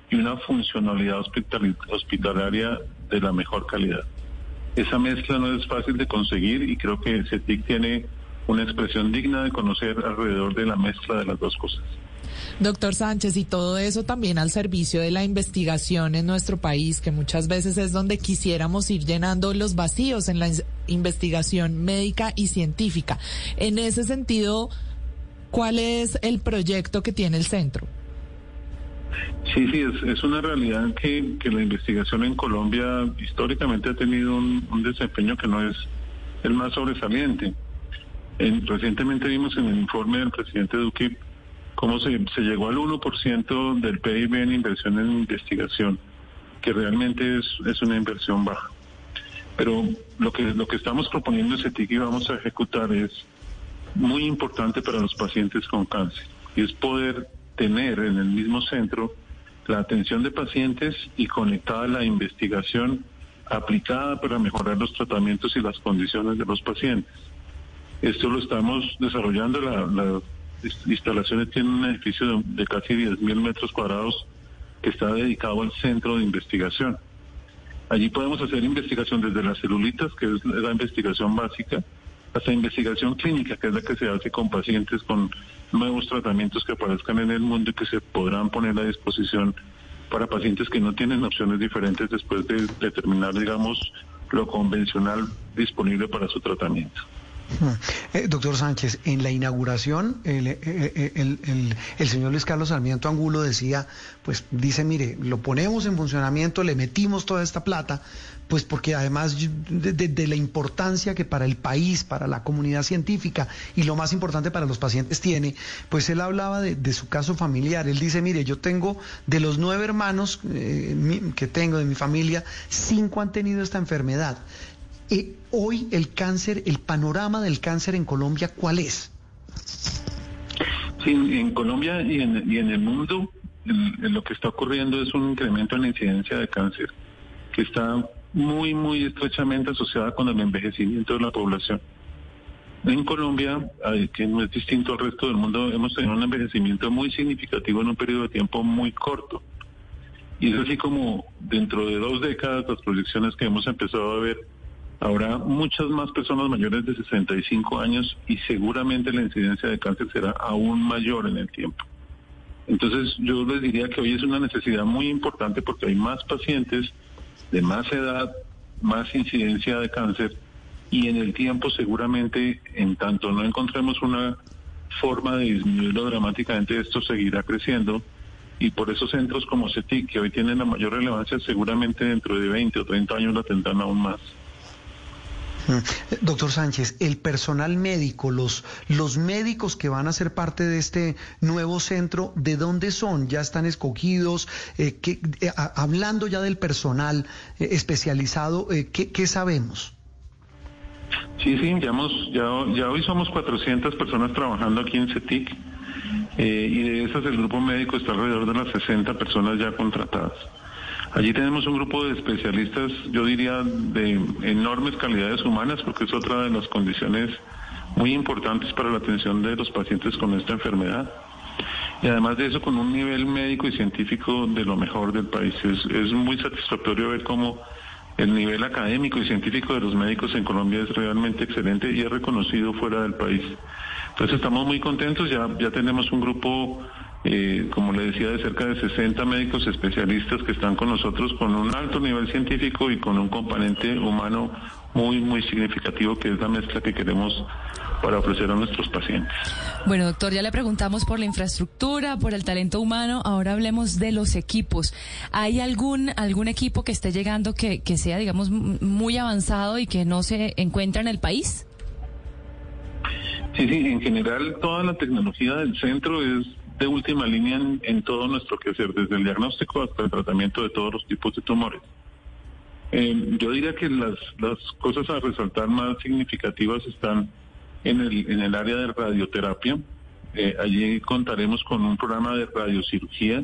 y una funcionalidad hospital, hospitalaria de la mejor calidad. Esa mezcla no es fácil de conseguir y creo que CETIC tiene una expresión digna de conocer alrededor de la mezcla de las dos cosas. Doctor Sánchez, y todo eso también al servicio de la investigación en nuestro país, que muchas veces es donde quisiéramos ir llenando los vacíos en la investigación médica y científica. En ese sentido, ¿cuál es el proyecto que tiene el centro? Sí, sí, es, es una realidad que, que, la investigación en Colombia históricamente ha tenido un, desempeño que no es el más sobresaliente. En, recientemente vimos en el informe del presidente Duque cómo se, llegó al 1% del PIB en inversión en investigación, que realmente es, es una inversión baja. Pero lo que, lo que estamos proponiendo en CETIC y vamos a ejecutar es muy importante para los pacientes con cáncer, y es poder tener en el mismo centro la atención de pacientes y conectada la investigación aplicada para mejorar los tratamientos y las condiciones de los pacientes. Esto lo estamos desarrollando, la, la instalaciones tienen un edificio de, de casi 10.000 metros cuadrados que está dedicado al centro de investigación. Allí podemos hacer investigación desde las celulitas, que es la investigación básica, hasta investigación clínica, que es la que se hace con pacientes con nuevos tratamientos que aparezcan en el mundo y que se podrán poner a disposición para pacientes que no tienen opciones diferentes después de determinar, digamos, lo convencional disponible para su tratamiento. Eh, doctor Sánchez, en la inauguración, el, el, el, señor Luis Carlos Sarmiento Angulo decía, pues dice, mire, lo ponemos en funcionamiento, le metimos toda esta plata, pues porque además de, la importancia que para el país, para la comunidad científica y lo más importante para los pacientes tiene, pues él hablaba de, su caso familiar. Él dice, mire, yo tengo de los nueve hermanos eh, que tengo de mi familia, cinco han tenido esta enfermedad. Eh, hoy el cáncer, el panorama del cáncer en Colombia, ¿cuál es? Sí, en Colombia y en, y en el mundo lo que está ocurriendo es un incremento en la incidencia de cáncer que está muy, muy estrechamente asociada con el envejecimiento de la población. En Colombia, que no es distinto al resto del mundo, hemos tenido un envejecimiento muy significativo en un periodo de tiempo muy corto. Y es así como dentro de dos décadas las proyecciones que hemos empezado a ver Habrá muchas más personas mayores de 65 años y seguramente la incidencia de cáncer será aún mayor en el tiempo. Entonces yo les diría que hoy es una necesidad muy importante porque hay más pacientes de más edad, más incidencia de cáncer y en el tiempo seguramente en tanto no encontremos una forma de disminuirlo dramáticamente esto seguirá creciendo y por esos centros como CETIC que hoy tienen la mayor relevancia seguramente dentro de 20 o 30 años la tendrán aún más. Doctor Sánchez, el personal médico, los, los médicos que van a ser parte de este nuevo centro, ¿de dónde son? ¿Ya están escogidos? Eh, ¿qué, eh, hablando ya del personal eh, especializado, ¿qué, ¿qué, sabemos? Sí, sí, ya, hemos, ya, ya hoy somos 400 personas trabajando aquí en CETIC y de esas el grupo médico está alrededor de las 60 personas ya contratadas. Allí tenemos un grupo de especialistas, yo diría, de enormes calidades humanas, porque es otra de las condiciones muy importantes para la atención de los pacientes con esta enfermedad. Y además de eso, con un nivel médico y científico de lo mejor del país. Es, es muy satisfactorio ver cómo el nivel académico y científico de los médicos en Colombia es realmente excelente y es reconocido fuera del país. Entonces estamos muy contentos, ya, ya tenemos un grupo, eh, como le decía, de cerca de 60 médicos especialistas que están con nosotros con un alto nivel científico y con un componente humano muy, muy significativo que es la mezcla que queremos para ofrecer a nuestros pacientes. Bueno, doctor, ya le preguntamos por la infraestructura, por el talento humano, ahora hablemos de los equipos. ¿Hay algún, algún equipo que esté llegando que, que sea, digamos, muy avanzado y que no se encuentra en el país? Sí, sí, en general toda la tecnología del centro es de última línea en, todo nuestro quehacer, desde el diagnóstico hasta el tratamiento de todos los tipos de tumores. Eh, yo diría que las, las cosas a resaltar más significativas están en el, en el área de radioterapia. Eh, allí contaremos con un programa de radiocirugía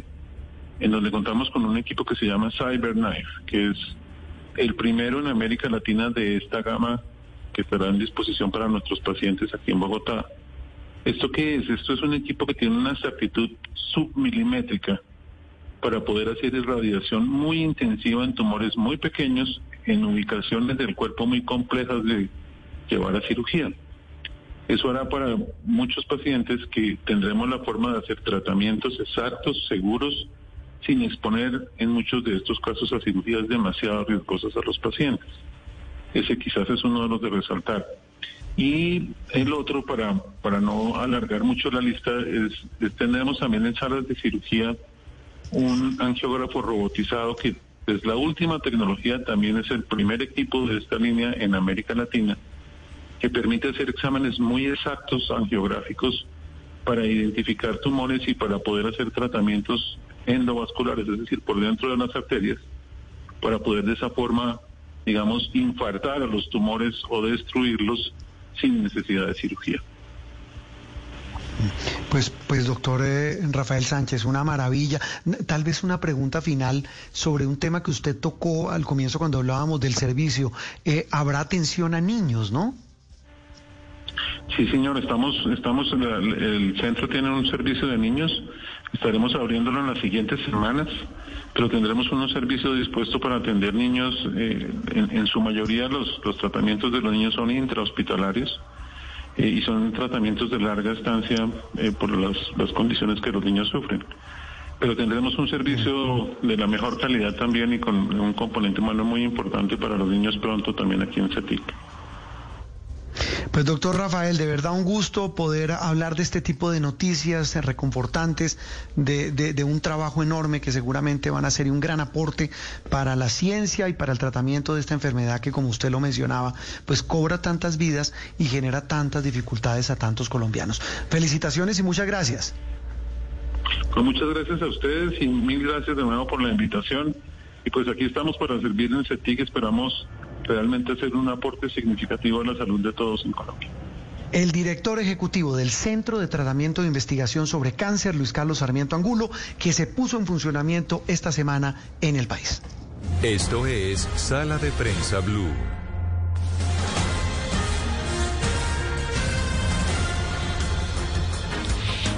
en donde contamos con un equipo que se llama CyberKnife, que es el primero en América Latina de esta gama que estará en disposición para nuestros pacientes aquí en Bogotá. ¿Esto qué es? Esto es un equipo que tiene una exactitud submilimétrica para poder hacer irradiación muy intensiva en tumores muy pequeños, en ubicaciones del cuerpo muy complejas de llevar a cirugía. Eso hará para muchos pacientes que tendremos la forma de hacer tratamientos exactos, seguros, sin exponer en muchos de estos casos a cirugías demasiado riesgosas a los pacientes. Ese quizás es uno de los de resaltar. Y el otro, para, para no alargar mucho la lista, es, tendremos también en salas de cirugía un angiógrafo robotizado que es la última tecnología, también es el primer equipo de esta línea en América Latina, que permite hacer exámenes muy exactos angiográficos para identificar tumores y para poder hacer tratamientos endovasculares, es decir, por dentro de las arterias, para poder de esa forma, digamos, infartar a los tumores o destruirlos sin necesidad de cirugía. Pues, pues doctor eh, Rafael Sánchez, una maravilla. Tal vez una pregunta final sobre un tema que usted tocó al comienzo cuando hablábamos del servicio. Eh, Habrá atención a niños, ¿no? Sí, señor, estamos, estamos, el centro tiene un servicio de niños, estaremos abriéndolo en las siguientes semanas, pero tendremos unos servicios dispuestos para atender niños, eh, en, su mayoría los, los tratamientos de los niños son intrahospitalarios eh, y son tratamientos de larga estancia eh, por las, las condiciones que los niños sufren. Pero tendremos un servicio de la mejor calidad también y con un componente humano muy importante para los niños pronto también aquí en CETIC. Pues doctor Rafael, de verdad un gusto poder hablar de este tipo de noticias reconfortantes, de, de, de, un trabajo enorme que seguramente van a ser un gran aporte para la ciencia y para el tratamiento de esta enfermedad que, como usted lo mencionaba, pues cobra tantas vidas y genera tantas dificultades a tantos colombianos. Felicitaciones y muchas gracias. Pues muchas gracias a ustedes y mil gracias de nuevo por la invitación. Y pues aquí estamos para servir en CETIC, esperamos realmente hacer un aporte significativo a la salud de todos en Colombia. El director ejecutivo del Centro de Tratamiento de Investigación sobre Cáncer, Luis Carlos Sarmiento Angulo, que se puso en funcionamiento esta semana en el país. Esto es Sala de Prensa Blue.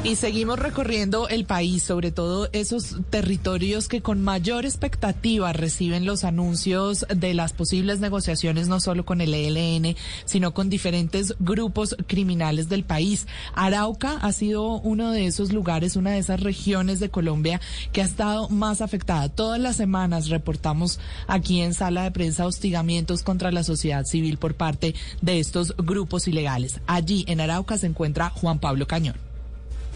Y seguimos recorriendo el país, sobre todo esos territorios que con mayor expectativa reciben los anuncios de las posibles negociaciones, no solo con el ELN, sino con diferentes grupos criminales del país. Arauca ha sido uno de esos lugares, una de esas regiones de Colombia que ha estado más afectada. Todas las semanas reportamos aquí en sala de prensa hostigamientos contra la sociedad civil por parte de estos grupos ilegales. Allí en Arauca se encuentra Juan Pablo Cañón.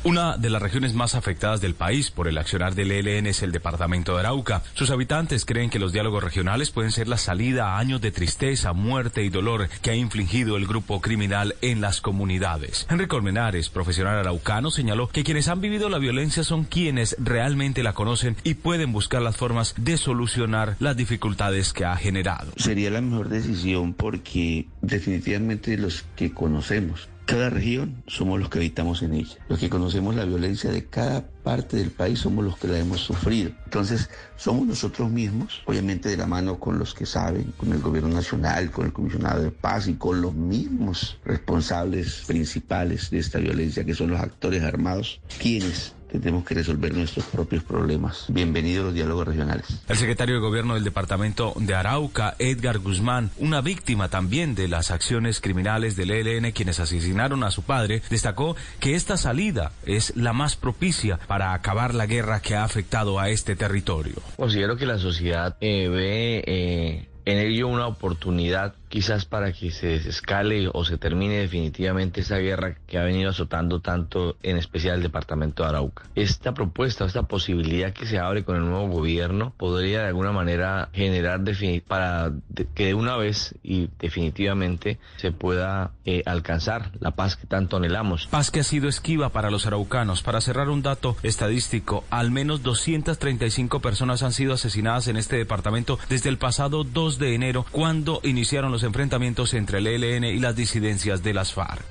Una de las regiones más afectadas del país por el accionar del ELN es el departamento de Arauca. Sus habitantes creen que los diálogos regionales pueden ser la salida a años de tristeza, muerte y dolor que ha infligido el grupo criminal en las comunidades. Henry Colmenares, profesional araucano, señaló que quienes han vivido la violencia son quienes realmente la conocen y pueden buscar las formas de solucionar las dificultades que ha generado. Sería la mejor decisión porque definitivamente los que conocemos cada región somos los que habitamos en ella. Los que conocemos la violencia de cada parte del país somos los que la hemos sufrido. Entonces, somos nosotros mismos, obviamente de la mano con los que saben, con el gobierno nacional, con el comisionado de paz y con los mismos responsables principales de esta violencia, que son los actores armados, quienes tenemos que resolver nuestros propios problemas. Bienvenidos a los diálogos regionales. El secretario de Gobierno del Departamento de Arauca, Edgar Guzmán, una víctima también de las acciones criminales del ELN, quienes asesinaron a su padre, destacó que esta salida es la más propicia para acabar la guerra que ha afectado a este territorio. Considero que la sociedad eh, ve eh, en ello una oportunidad quizás para que se escale o se termine definitivamente esa guerra que ha venido azotando tanto, en especial el departamento de Arauca. Esta propuesta, esta posibilidad que se abre con el nuevo gobierno podría de alguna manera generar para que de una vez y definitivamente se pueda eh, alcanzar la paz que tanto anhelamos. Paz que ha sido esquiva para los araucanos. Para cerrar un dato estadístico, al menos 235 personas han sido asesinadas en este departamento desde el pasado 2 de enero, cuando iniciaron los enfrentamientos entre el ELN y las disidencias de las FARC.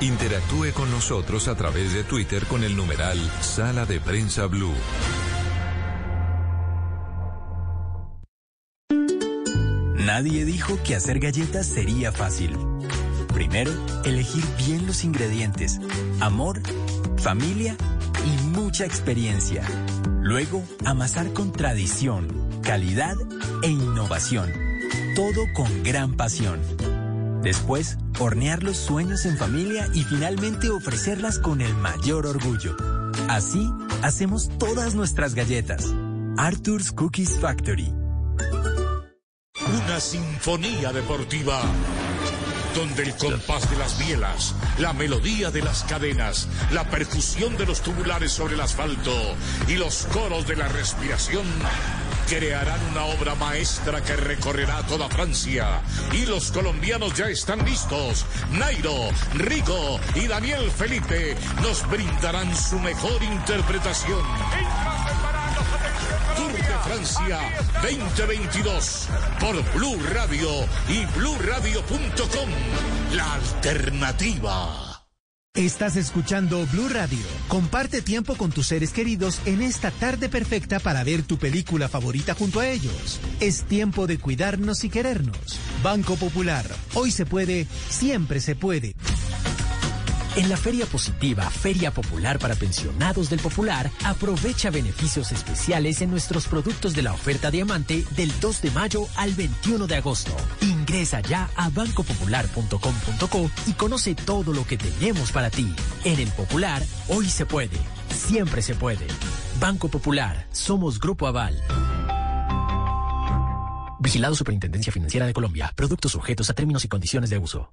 Interactúe con nosotros a través de Twitter con el numeral Sala de Prensa Blue. Nadie dijo que hacer galletas sería fácil. Primero, elegir bien los ingredientes, amor, familia y mucha experiencia. Luego, amasar con tradición, calidad e innovación. Todo con gran pasión. Después, hornear los sueños en familia y finalmente ofrecerlas con el mayor orgullo. Así, hacemos todas nuestras galletas. Arthur's Cookies Factory. Una sinfonía deportiva donde el compás de las bielas, la melodía de las cadenas, la percusión de los tubulares sobre el asfalto y los coros de la respiración crearán una obra maestra que recorrerá toda Francia. Y los colombianos ya están listos. Nairo, Rico y Daniel Felipe nos brindarán su mejor interpretación. Tour de Francia 2022 por Blue Radio y bluradio.com. La alternativa. Estás escuchando Blue Radio. Comparte tiempo con tus seres queridos en esta tarde perfecta para ver tu película favorita junto a ellos. Es tiempo de cuidarnos y querernos. Banco Popular. Hoy se puede, siempre se puede. En la Feria Positiva, Feria Popular para Pensionados del Popular, aprovecha beneficios especiales en nuestros productos de la oferta diamante del 2 de mayo al 21 de agosto. Ingresa ya a bancopopular.com.co y conoce todo lo que tenemos para ti. En el Popular, hoy se puede, siempre se puede. Banco Popular, somos Grupo Aval. Vigilado Superintendencia Financiera de Colombia. Productos sujetos a términos y condiciones de uso.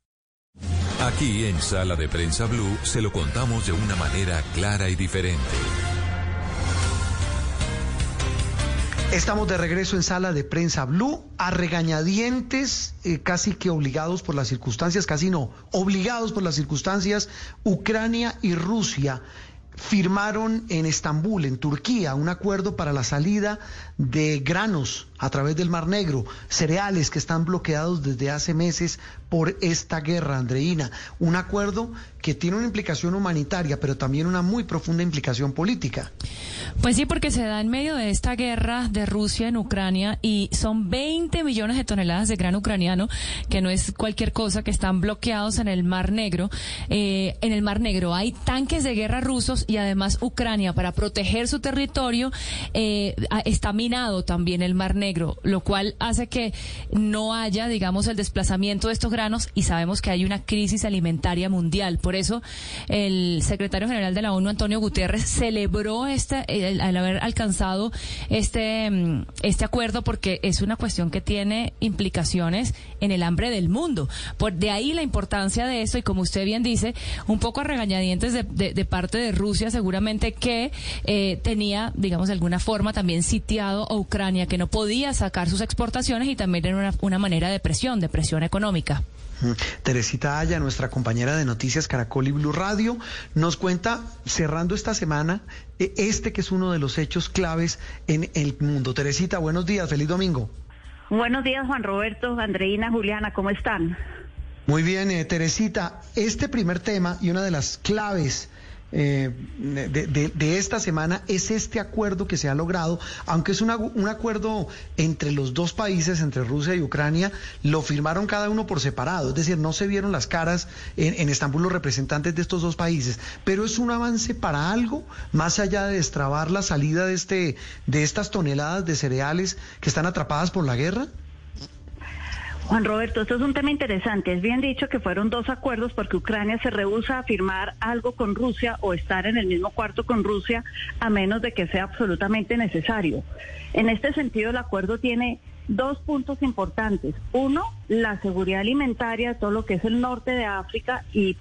Aquí en Sala de Prensa Blue se lo contamos de una manera clara y diferente. Estamos de regreso en Sala de Prensa Blue, a regañadientes, eh, casi que obligados por las circunstancias, casi no, obligados por las circunstancias, Ucrania y Rusia firmaron en Estambul, en Turquía, un acuerdo para la salida de granos a través del Mar Negro, cereales que están bloqueados desde hace meses por esta guerra, Andreina. Un acuerdo que tiene una implicación humanitaria, pero también una muy profunda implicación política. Pues sí, porque se da en medio de esta guerra de Rusia en Ucrania y son 20 millones de toneladas de grano ucraniano, que no es cualquier cosa, que están bloqueados en el Mar Negro. Eh, en el Mar Negro hay tanques de guerra rusos y además Ucrania, para proteger su territorio, eh, está minado también el Mar Negro, lo cual hace que no haya, digamos, el desplazamiento de estos granos y sabemos que hay una crisis alimentaria mundial. Por eso el secretario general de la ONU, Antonio Guterres, celebró este, al haber alcanzado este, mm, este acuerdo porque es una cuestión que tiene implicaciones en el hambre del mundo. Por, de ahí la importancia de esto y como usted bien dice, un poco a regañadientes de, parte de Rusia seguramente que eh, tenía, digamos, de alguna forma también sitiado a Ucrania, que no podía sacar sus exportaciones y también una, una manera de presión, de presión económica. Teresita Aya, nuestra compañera de Noticias Caracol y Blue Radio, nos cuenta, cerrando esta semana, e, este que es uno de los hechos claves en el mundo. Teresita, buenos días, feliz domingo. Buenos días, Juan Roberto, Andreina, Juliana, ¿cómo están? Muy bien, eh, Teresita. Este primer tema y una de las claves eh, de, esta semana es este acuerdo que se ha logrado, aunque es un acuerdo entre los dos países, entre Rusia y Ucrania, lo firmaron cada uno por separado, es decir, no se vieron las caras en, Estambul los representantes de estos dos países, pero es un avance para algo, más allá de destrabar la salida de, este, de estas toneladas de cereales que están atrapadas por la guerra. Juan Roberto, esto es un tema interesante. Es bien dicho que fueron dos acuerdos porque Ucrania se rehúsa a firmar algo con Rusia o estar en el mismo cuarto con Rusia a menos de que sea absolutamente necesario. En este sentido, el acuerdo tiene dos puntos importantes. Uno, la seguridad alimentaria todo lo que es el norte de África y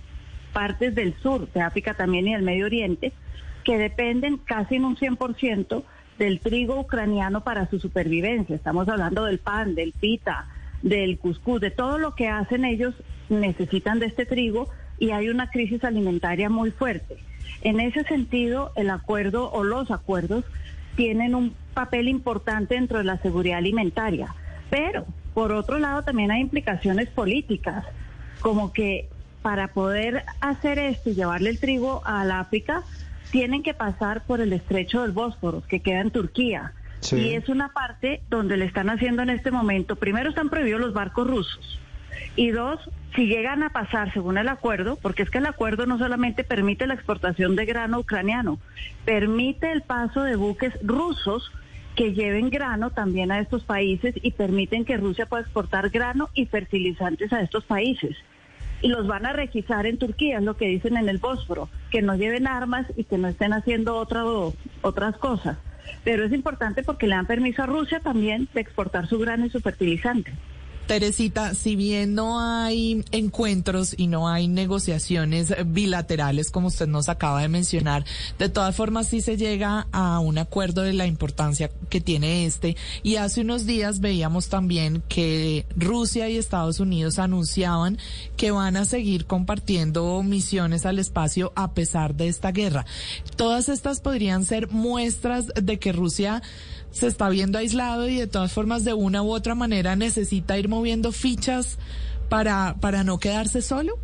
partes del sur de África también y del Medio Oriente, que dependen casi en un 100% del trigo ucraniano para su supervivencia. Estamos hablando del pan, del pita, del cuscús, de todo lo que hacen ellos, necesitan de este trigo y hay una crisis alimentaria muy fuerte. En ese sentido, el acuerdo o los acuerdos tienen un papel importante dentro de la seguridad alimentaria. Pero, por otro lado, también hay implicaciones políticas, como que para poder hacer esto y llevarle el trigo a la África, tienen que pasar por el estrecho del Bósforo, que queda en Turquía. Y es una parte donde le están haciendo en este momento, primero están prohibidos los barcos rusos. Y dos, si llegan a pasar según el acuerdo, porque es que el acuerdo no solamente permite la exportación de grano ucraniano, permite el paso de buques rusos que lleven grano también a estos países y permiten que Rusia pueda exportar grano y fertilizantes a estos países. Y los van a registrar en Turquía, es lo que dicen en el Bósforo, que no lleven armas y que no estén haciendo otra, otras cosas pero es importante porque le dan permiso a Rusia también de exportar su grano y su fertilizante. Teresita, si bien no hay encuentros y no hay negociaciones bilaterales, como usted nos acaba de mencionar, de todas formas sí se llega a un acuerdo de la importancia que tiene este. Y hace unos días veíamos también que Rusia y Estados Unidos anunciaban que van a seguir compartiendo misiones al espacio a pesar de esta guerra. Todas estas podrían ser muestras de que Rusia se está viendo aislado y de todas formas de una u otra manera necesita ir moviendo fichas para, para no quedarse solo?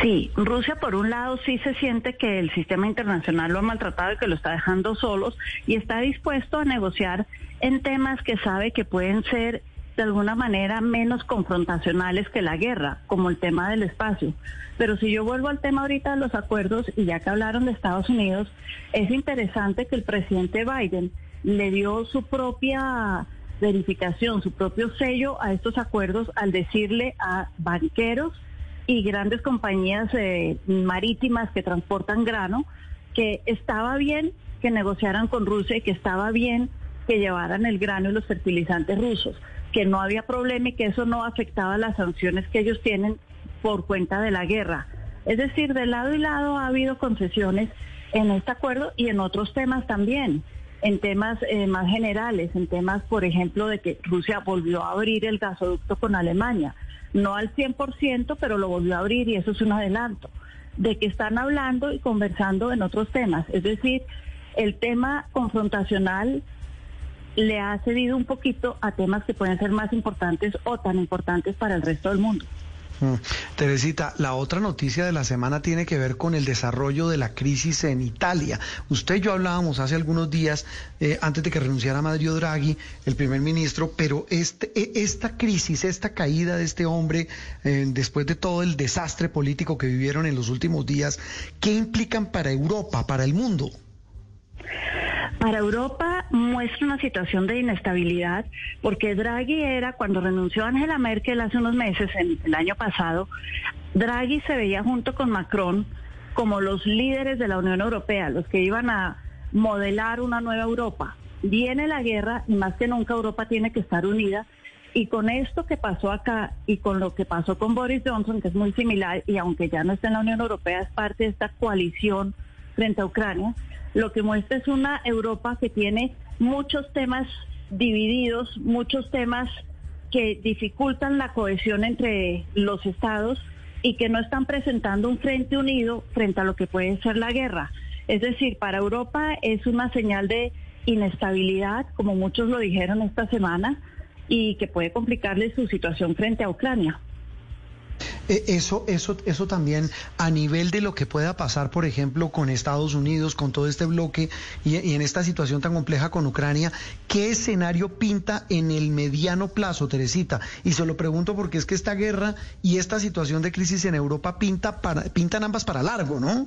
Sí, Rusia por un lado sí se siente que el sistema internacional lo ha maltratado y que lo está dejando solos y está dispuesto a negociar en temas que sabe que pueden ser de alguna manera menos confrontacionales que la guerra, como el tema del espacio. Pero si yo vuelvo al tema ahorita de los acuerdos, y ya que hablaron de Estados Unidos, es interesante que el presidente Biden le dio su propia verificación, su propio sello a estos acuerdos al decirle a banqueros y grandes compañías eh, marítimas que transportan grano que estaba bien que negociaran con Rusia y que estaba bien que llevaran el grano y los fertilizantes rusos, que no había problema y que eso no afectaba las sanciones que ellos tienen por cuenta de la guerra. Es decir, de lado y lado ha habido concesiones en este acuerdo y en otros temas también en temas eh, más generales, en temas, por ejemplo, de que Rusia volvió a abrir el gasoducto con Alemania. No al 100%, pero lo volvió a abrir y eso es un adelanto. De que están hablando y conversando en otros temas. Es decir, el tema confrontacional le ha cedido un poquito a temas que pueden ser más importantes o tan importantes para el resto del mundo. Mm. Teresita, la otra noticia de la semana tiene que ver con el desarrollo de la crisis en Italia. Usted y yo hablábamos hace algunos días, eh, antes de que renunciara Mario Draghi, el primer ministro, pero este, e, esta crisis, esta caída de este hombre, eh, después de todo el desastre político que vivieron en los últimos días, ¿qué implican para Europa, para el mundo? Para Europa muestra una situación de inestabilidad porque Draghi era, cuando renunció Angela Merkel hace unos meses, en el año pasado, Draghi se veía junto con Macron como los líderes de la Unión Europea, los que iban a modelar una nueva Europa. Viene la guerra y más que nunca Europa tiene que estar unida. Y con esto que pasó acá y con lo que pasó con Boris Johnson, que es muy similar, y aunque ya no está en la Unión Europea, es parte de esta coalición frente a Ucrania, lo que muestra es una Europa que tiene muchos temas divididos, muchos temas que dificultan la cohesión entre los estados y que no están presentando un frente unido frente a lo que puede ser la guerra. Es decir, para Europa es una señal de inestabilidad, como muchos lo dijeron esta semana, y que puede complicarle su situación frente a Ucrania. Eh, eso, eso, eso también a nivel de lo que pueda pasar, por ejemplo, con Estados Unidos, con todo este bloque y, en esta situación tan compleja con Ucrania, ¿qué escenario pinta en el mediano plazo, Teresita? Y se lo pregunto porque es que esta guerra y esta situación de crisis en Europa pinta para, pintan ambas para largo, ¿no?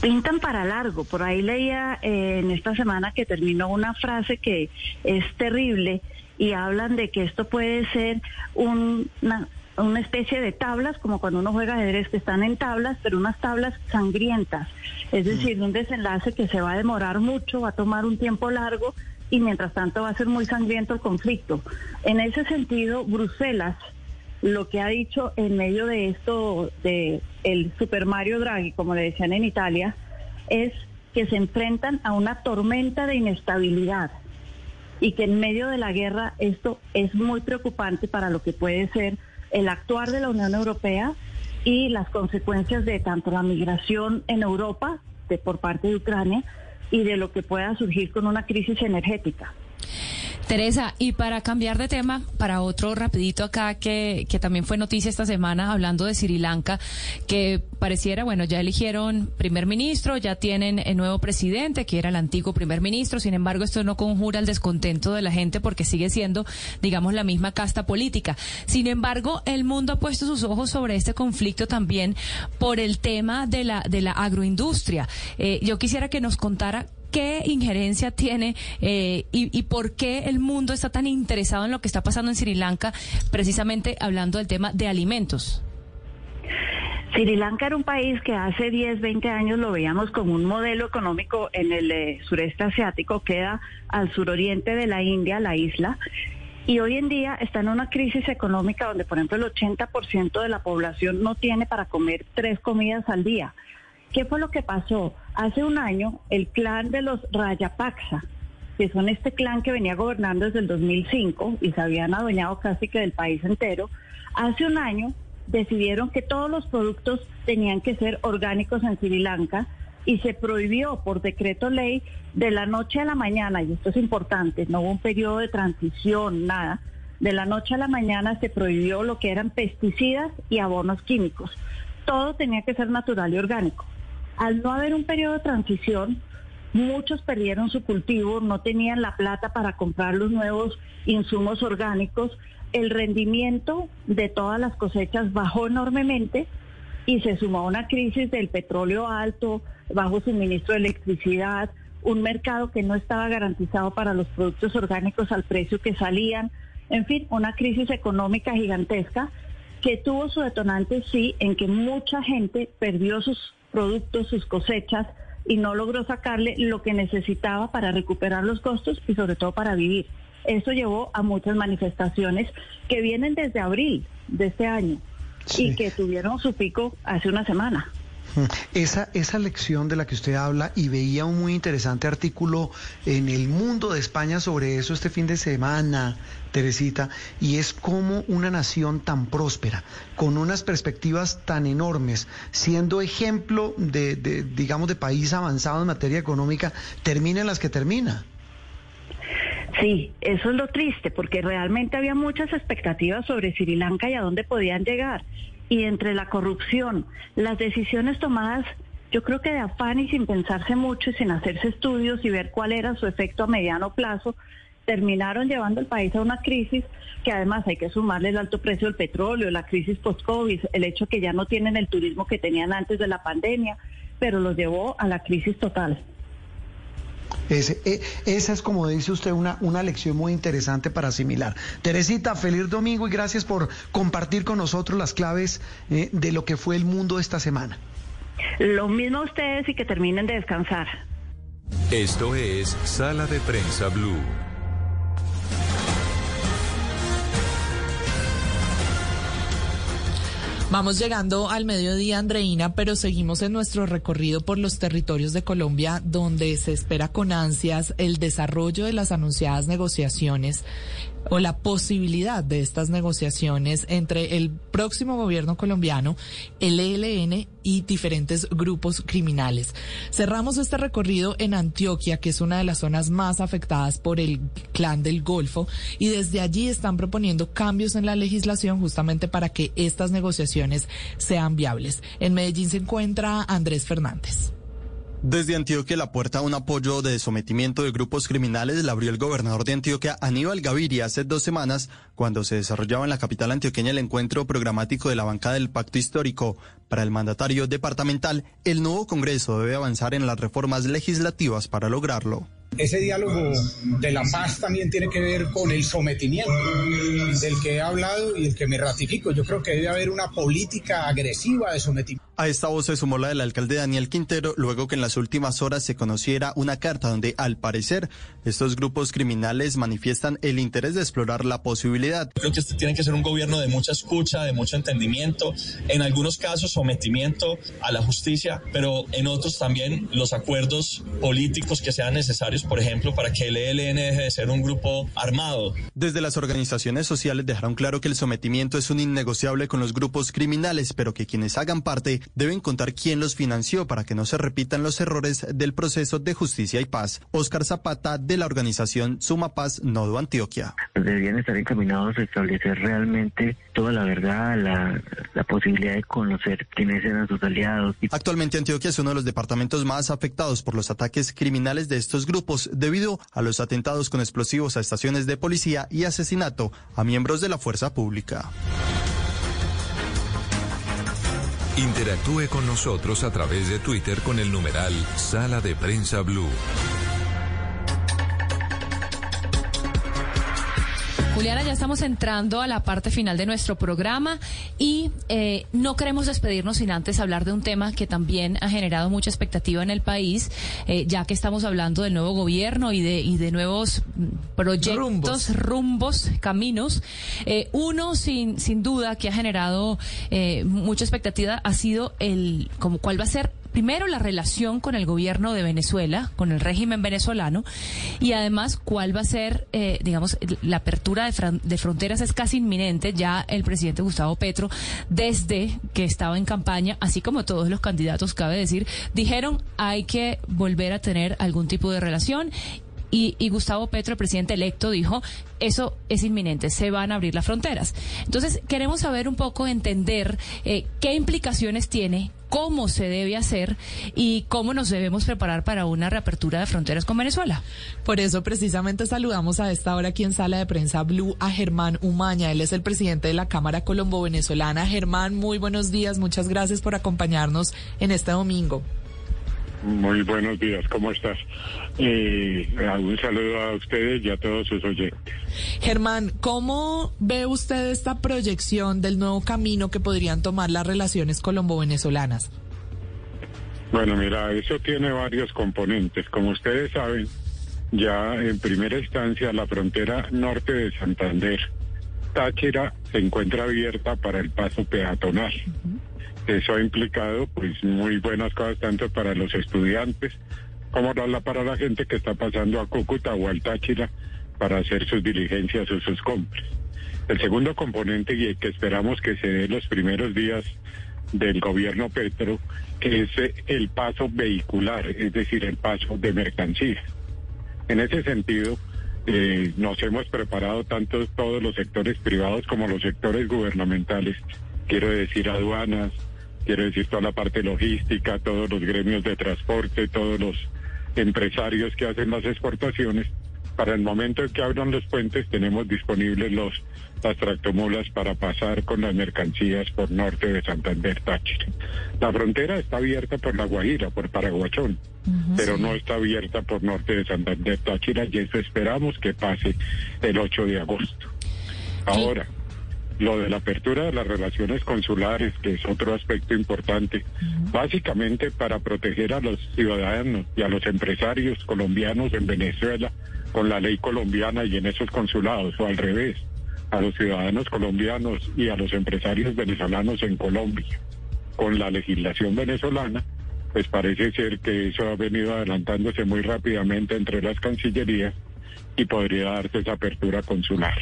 Pintan para largo. Por ahí leía eh, en esta semana que terminó una frase que es terrible y hablan de que esto puede ser una, una especie de tablas, como cuando uno juega ajedrez, que están en tablas, pero unas tablas sangrientas. Es mm. decir, un desenlace que se va a demorar mucho, va a tomar un tiempo largo y mientras tanto va a ser muy sangriento el conflicto. En ese sentido, Bruselas lo que ha dicho en medio de esto de el Super Mario Draghi, como le decían en Italia, es que se enfrentan a una tormenta de inestabilidad y que en medio de la guerra esto es muy preocupante para lo que puede ser el actuar de la Unión Europea y las consecuencias de tanto la migración en Europa de, por parte de Ucrania y de lo que pueda surgir con una crisis energética. Teresa, y para cambiar de tema, para otro rapidito acá que, que también fue noticia esta semana hablando de Sri Lanka, que pareciera, bueno, ya eligieron primer ministro, ya tienen el nuevo presidente, que era el antiguo primer ministro, sin embargo esto no conjura el descontento de la gente porque sigue siendo, digamos, la misma casta política. Sin embargo, el mundo ha puesto sus ojos sobre este conflicto también por el tema de la, de la agroindustria. Eh, yo quisiera que nos contara qué injerencia tiene eh, y, por qué el mundo está tan interesado en lo que está pasando en Sri Lanka, precisamente hablando del tema de alimentos. Sri Lanka era un país que hace 10, 20 años lo veíamos como un modelo económico en el eh, sureste asiático, queda al suroriente de la India, la isla, y hoy en día está en una crisis económica donde, por ejemplo, el 80% de la población no tiene para comer tres comidas al día. ¿Qué fue lo que pasó? Hace un año, el clan de los Rayapaksa, que son este clan que venía gobernando desde el 2005 y se habían adueñado casi que del país entero, hace un año decidieron que todos los productos tenían que ser orgánicos en Sri Lanka y se prohibió por decreto ley de la noche a la mañana, y esto es importante, no hubo un periodo de transición, nada, de la noche a la mañana se prohibió lo que eran pesticidas y abonos químicos. Todo tenía que ser natural y orgánico. Al no haber un periodo de transición, muchos perdieron su cultivo, no tenían la plata para comprar los nuevos insumos orgánicos, el rendimiento de todas las cosechas bajó enormemente y se sumó una crisis del petróleo alto, bajo suministro de electricidad, un mercado que no estaba garantizado para los productos orgánicos al precio que salían, en fin, una crisis económica gigantesca que tuvo su detonante, sí, en que mucha gente perdió sus productos, sus cosechas y no logró sacarle lo que necesitaba para recuperar los costos y sobre todo para vivir. Eso llevó a muchas manifestaciones que vienen desde abril de este año y que tuvieron su pico hace una semana. Esa, esa lección de la que usted habla y veía un muy interesante artículo en el mundo de España sobre eso este fin de semana, Teresita, y es como una nación tan próspera, con unas perspectivas tan enormes, siendo ejemplo de, de digamos, de país avanzado en materia económica, termina en las que termina. Sí, eso es lo triste, porque realmente había muchas expectativas sobre Sri Lanka y a dónde podían llegar y entre la corrupción, las decisiones tomadas, yo creo que de afán y sin pensarse mucho y sin hacerse estudios y ver cuál era su efecto a mediano plazo, terminaron llevando el país a una crisis que además hay que sumarle el alto precio del petróleo, la crisis post-COVID, el hecho que ya no tienen el turismo que tenían antes de la pandemia, pero los llevó a la crisis total. Ese, esa es, como dice usted, una, una lección muy interesante para asimilar. Teresita, feliz domingo y gracias por compartir con nosotros las claves de lo que fue el mundo esta semana. Lo mismo a ustedes y que terminen de descansar. Esto es Sala de Prensa Blue. Vamos llegando al mediodía, Andreina, pero seguimos en nuestro recorrido por los territorios de Colombia, donde se espera con ansias el desarrollo de las anunciadas negociaciones o la posibilidad de estas negociaciones entre el próximo gobierno colombiano, el ELN y diferentes grupos criminales. Cerramos este recorrido en Antioquia, que es una de las zonas más afectadas por el clan del Golfo, y desde allí están proponiendo cambios en la legislación justamente para que estas negociaciones sean viables. En Medellín se encuentra Andrés Fernández. Desde Antioquia, la puerta a un apoyo de sometimiento de grupos criminales la abrió el gobernador de Antioquia, Aníbal Gaviria, hace dos semanas, cuando se desarrollaba en la capital antioqueña el encuentro programático de la bancada del Pacto Histórico. Para el mandatario departamental, el nuevo Congreso debe avanzar en las reformas legislativas para lograrlo. Ese diálogo de la paz también tiene que ver con el sometimiento del que he hablado y el que me ratifico. Yo creo que debe haber una política agresiva de sometimiento. A esta voz se sumó la del alcalde Daniel Quintero, luego que en las últimas horas se conociera una carta donde, al parecer, estos grupos criminales manifiestan el interés de explorar la posibilidad. Creo que este tiene que ser un gobierno de mucha escucha, de mucho entendimiento, en algunos casos sometimiento a la justicia, pero en otros también los acuerdos políticos que sean necesarios, por ejemplo, para que el ELN deje de ser un grupo armado. Desde las organizaciones sociales dejaron claro que el sometimiento es un innegociable con los grupos criminales, pero que quienes hagan parte deben contar quién los financió para que no se repitan los errores del proceso de justicia y paz. Oscar Zapata, de la organización Suma Paz Nodo Antioquia. Deberían estar encaminados a establecer realmente toda la verdad, la, la posibilidad de conocer quiénes eran sus aliados. Actualmente Antioquia es uno de los departamentos más afectados por los ataques criminales de estos grupos debido a los atentados con explosivos a estaciones de policía y asesinato a miembros de la fuerza pública. Interactúe con nosotros a través de Twitter con el numeral Sala de Prensa Blue. Juliana, ya estamos entrando a la parte final de nuestro programa y eh, no queremos despedirnos sin antes hablar de un tema que también ha generado mucha expectativa en el país, eh, ya que estamos hablando del nuevo gobierno y de, y de nuevos proyectos, rumbos, caminos. Eh, uno, sin, sin duda, que ha generado mucha expectativa ha sido el, como cuál va a ser primero la relación con el gobierno de Venezuela, con el régimen venezolano, y además cuál va a ser, eh, digamos, la apertura de, de, fronteras es casi inminente. Ya el presidente Gustavo Petro, desde que estaba en campaña, así como todos los candidatos, cabe decir, dijeron hay que volver a tener algún tipo de relación y, Gustavo Petro, el presidente electo, dijo, eso es inminente, se van a abrir las fronteras. Entonces, queremos saber un poco, entender eh, qué implicaciones tiene, cómo se debe hacer y cómo nos debemos preparar para una reapertura de fronteras con Venezuela. Por eso precisamente saludamos a esta hora aquí en Sala de Prensa Blue a Germán Umaña. Él es el presidente de la Cámara Colombo-Venezolana. Germán, muy buenos días. Muchas gracias por acompañarnos en este domingo. Muy buenos días, ¿cómo estás? Eh, un saludo a ustedes y a todos sus oyentes. Germán, ¿cómo ve usted esta proyección del nuevo camino que podrían tomar las relaciones colombo-venezolanas? Bueno, mira, eso tiene varios componentes. Como ustedes saben, ya en primera instancia la frontera norte de Santander, Táchira, se encuentra abierta para el paso peatonal. Eso ha implicado pues muy buenas cosas tanto para los estudiantes como para la gente que está pasando a Cúcuta o al Táchira para hacer sus diligencias o sus compras. El segundo componente y el que esperamos que se dé los primeros días del gobierno Petro, es el paso vehicular, es decir, el paso de mercancías. En ese sentido, eh, nos hemos preparado tanto todos los sectores privados como los sectores gubernamentales, quiero decir aduanas, quiero decir toda la parte logística, todos los gremios de transporte, todos los empresarios que hacen las exportaciones, Para el momento en que abran los puentes tenemos disponibles los las tractomulas para pasar con las mercancías por norte de Santander, Táchira. La frontera está abierta por La Guajira, por Paraguachón, pero no está abierta por norte de Santander, Táchira, y eso esperamos que pase el 8 de agosto. Ahora, lo de la apertura de las relaciones consulares, que es otro aspecto importante, básicamente para proteger a los ciudadanos y a los empresarios colombianos en Venezuela con la ley colombiana y en esos consulados, o al revés a los ciudadanos colombianos y a los empresarios venezolanos en Colombia con la legislación venezolana, pues parece ser que eso ha venido adelantándose muy rápidamente entre las cancillerías y podría darse esa apertura consular.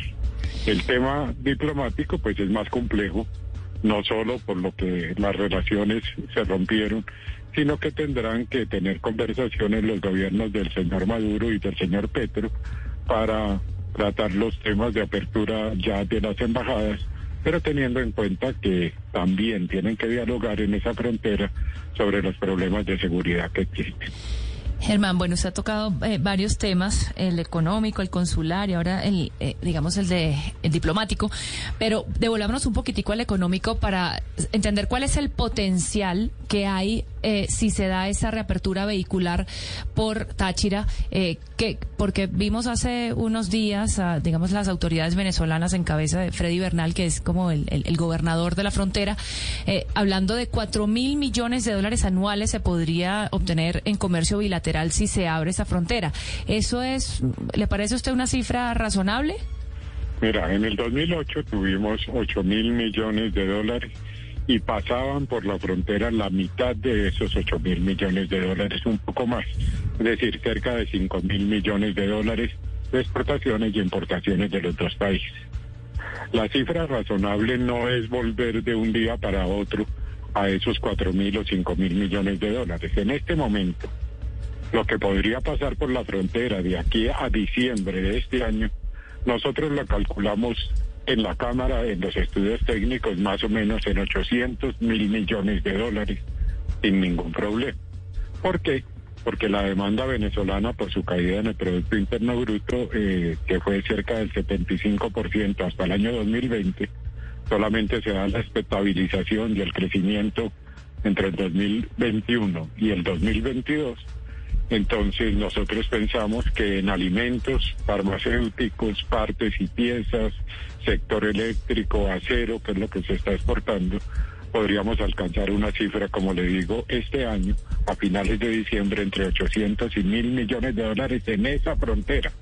El tema diplomático pues es más complejo, no solo por lo que las relaciones se rompieron, sino que tendrán que tener conversaciones los gobiernos del señor Maduro y del señor Petro para tratar los temas de apertura ya de las embajadas, pero teniendo en cuenta que también tienen que dialogar en esa frontera sobre los problemas de seguridad que existen. Germán, bueno, usted ha tocado eh, varios temas, el económico, el consular y ahora el, eh, digamos, el de el diplomático, pero devolvámonos un poquitico al económico para entender cuál es el potencial que hay eh, si se da esa reapertura vehicular por Táchira, que porque vimos hace unos días, digamos, las autoridades venezolanas en cabeza de Freddy Bernal, que es como el, el gobernador de la frontera, hablando de cuatro mil millones de dólares anuales se podría obtener en comercio bilateral si se abre esa frontera. ¿Eso es, le parece a usted una cifra razonable? Mira, en el 2008 tuvimos 8 mil millones de dólares y pasaban por la frontera la mitad de esos 8 mil millones de dólares, un poco más, es decir, cerca de 5 mil millones de dólares de exportaciones y importaciones de los dos países. La cifra razonable no es volver de un día para otro a esos 4 mil o 5 mil millones de dólares. En este momento, lo que podría pasar por la frontera de aquí a diciembre de este año, nosotros lo calculamos en la Cámara, en los estudios técnicos, más o menos en 800 mil millones de dólares, sin ningún problema. ¿Por qué? Porque la demanda venezolana por su caída en el Producto Interno Bruto, eh, que fue cerca del 75% hasta el año 2020, solamente se da la estabilización y el crecimiento entre el 2021 y el 2022 entonces nosotros pensamos que en alimentos, farmacéuticos, partes y piezas, sector eléctrico, acero, que es lo que se está exportando, podríamos alcanzar una cifra, como le digo, este año, a finales de diciembre, entre 800 y mil millones de dólares en esa frontera.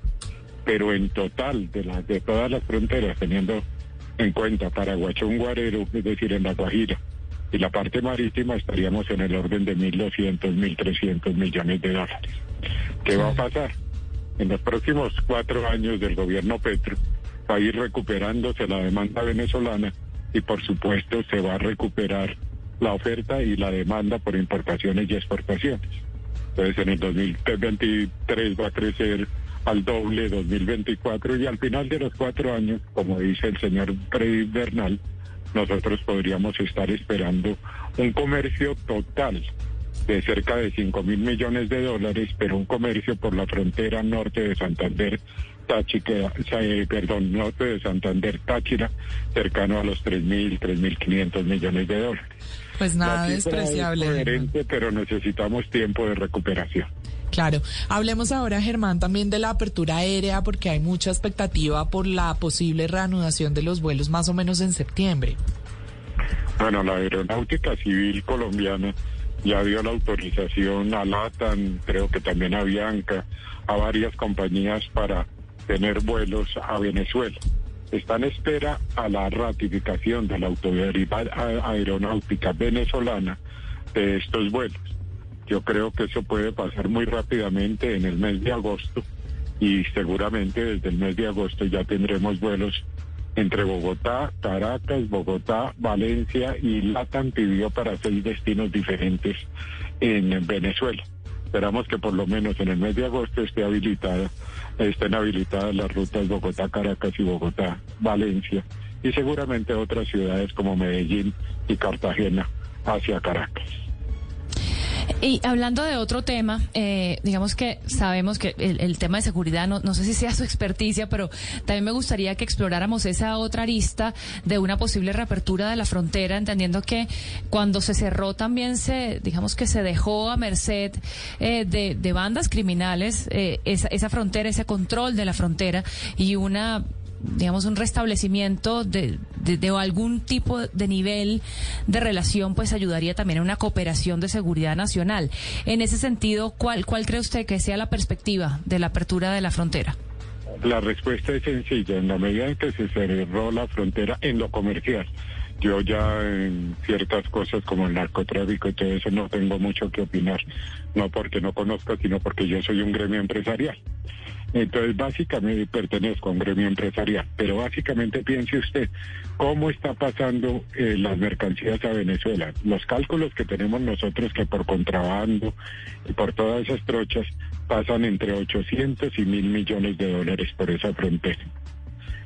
Pero en total, de, de todas las fronteras, teniendo en cuenta Paraguachón, Guarero, es decir, en La Guajira, y la parte marítima estaríamos en el orden de 1.200, 1.300 millones de dólares. ¿Qué va a pasar? En los próximos cuatro años del gobierno Petro va a ir recuperándose la demanda venezolana y por supuesto se va a recuperar la oferta y la demanda por importaciones y exportaciones. Entonces en el 2023 va a crecer al doble 2024 y al final de los cuatro años, como dice el señor Freddy Bernal, nosotros podríamos estar esperando un comercio total de cerca de 5 mil millones de dólares, pero un comercio por la frontera norte de Santander, Táchira, eh, perdón, norte de Santander, Táchira, cercano a los 3 mil, 3 mil 500 millones de dólares. Pues nada despreciable. pero necesitamos tiempo de recuperación. Claro. Hablemos ahora, Germán, también de la apertura aérea, porque hay mucha expectativa por la posible reanudación de los vuelos más o menos en septiembre. Bueno, la aeronáutica civil colombiana ya dio la autorización a LATAN, creo que también a Bianca, a varias compañías para tener vuelos a Venezuela. Está en espera a la ratificación de la autoridad aeronáutica venezolana de estos vuelos. Yo creo que eso puede pasar muy rápidamente en el mes de agosto y seguramente desde el mes de agosto ya tendremos vuelos entre Bogotá, Caracas, Bogotá, Valencia y Latam pidió para seis destinos diferentes en Venezuela. Esperamos que por lo menos en el mes de agosto esté habilitada, estén habilitadas las rutas Bogotá, Caracas y Bogotá, Valencia y seguramente otras ciudades como Medellín y Cartagena hacia Caracas. Y hablando de otro tema, eh, digamos que sabemos que el, tema de seguridad, no, no, sé si sea su experticia, pero también me gustaría que exploráramos esa otra arista de una posible reapertura de la frontera, entendiendo que cuando se cerró también se, digamos que se dejó a merced eh, de, bandas criminales eh, esa, esa frontera, ese control de la frontera y una digamos, un restablecimiento de, de, algún tipo de nivel de relación, pues ayudaría también a una cooperación de seguridad nacional. En ese sentido, ¿cuál, cuál cree usted que sea la perspectiva de la apertura de la frontera? La respuesta es sencilla. En la medida en que se cerró la frontera en lo comercial, yo ya en ciertas cosas como el narcotráfico y todo eso no tengo mucho que opinar, no porque no conozca, sino porque yo soy un gremio empresarial. Entonces, básicamente pertenezco a un gremio empresarial, pero básicamente piense usted cómo está pasando eh, las mercancías a Venezuela. Los cálculos que tenemos nosotros que por contrabando y por todas esas trochas pasan entre 800 y mil millones de dólares por esa frontera.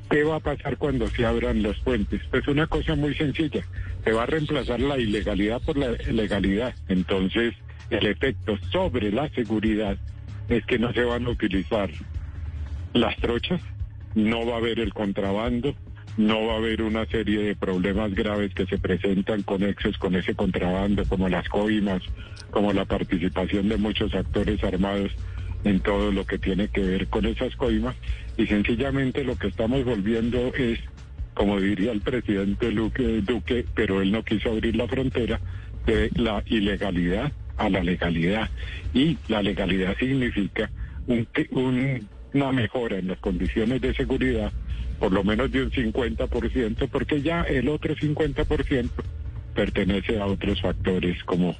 ¿Qué va a pasar cuando se abran los puentes? Pues una cosa muy sencilla, se va a reemplazar la ilegalidad por la legalidad. Entonces, el efecto sobre la seguridad es que no se van a utilizar las trochas, no va a haber el contrabando, no va a haber una serie de problemas graves que se presentan conexos con ese contrabando, como las coimas, como la participación de muchos actores armados en todo lo que tiene que ver con esas coimas. Y sencillamente lo que estamos volviendo es, como diría el presidente Luque, Duque, pero él no quiso abrir la frontera, de la ilegalidad a la legalidad. Y la legalidad significa un, un una mejora en las condiciones de seguridad, por lo menos de un 50%, porque ya el otro 50% pertenece a otros factores como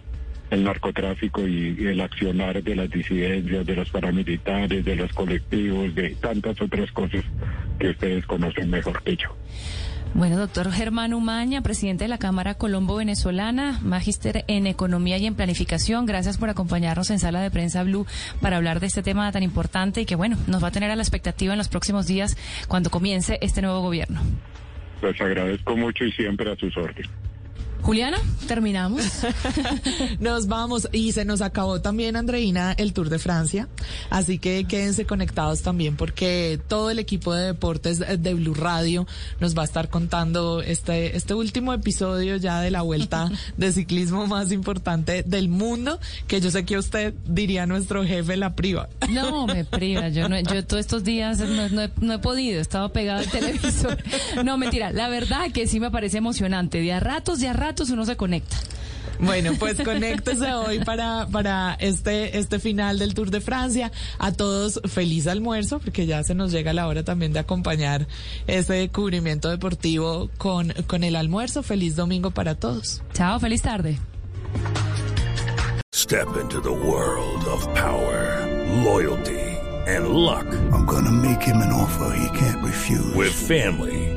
el narcotráfico y, el accionar de las disidencias, de los paramilitares, de los colectivos, de tantas otras cosas que ustedes conocen mejor que yo. Bueno, doctor Germán Umaña, presidente de la Cámara Colombo-Venezolana, magíster en Economía y en Planificación, gracias por acompañarnos en Sala de Prensa Blue para hablar de este tema tan importante y que, bueno, nos va a tener a la expectativa en los próximos días cuando comience este nuevo gobierno. Les agradezco mucho y siempre a sus órdenes. Juliana, terminamos. nos vamos y se nos acabó también, Andreina, el Tour de Francia. Así que quédense conectados también porque todo el equipo de deportes de Blue Radio nos va a estar contando este, este último episodio ya de la vuelta de ciclismo más importante del mundo, que yo sé que usted diría nuestro jefe la priva. No, me priva. Yo, no, yo todos estos días no, he, no he podido, estaba pegado al televisor. No, mentira. La verdad que sí me parece emocionante. De a ratos, de a ratos uno se conecta. Bueno, pues conéctese hoy para, para este, este final del Tour de Francia. A todos feliz almuerzo, porque ya se nos llega la hora también de acompañar este cubrimiento deportivo con, con el almuerzo. Feliz domingo para todos. Chao, feliz tarde. Step into the world of power, loyalty and luck. I'm gonna make him an offer he can't refuse. With family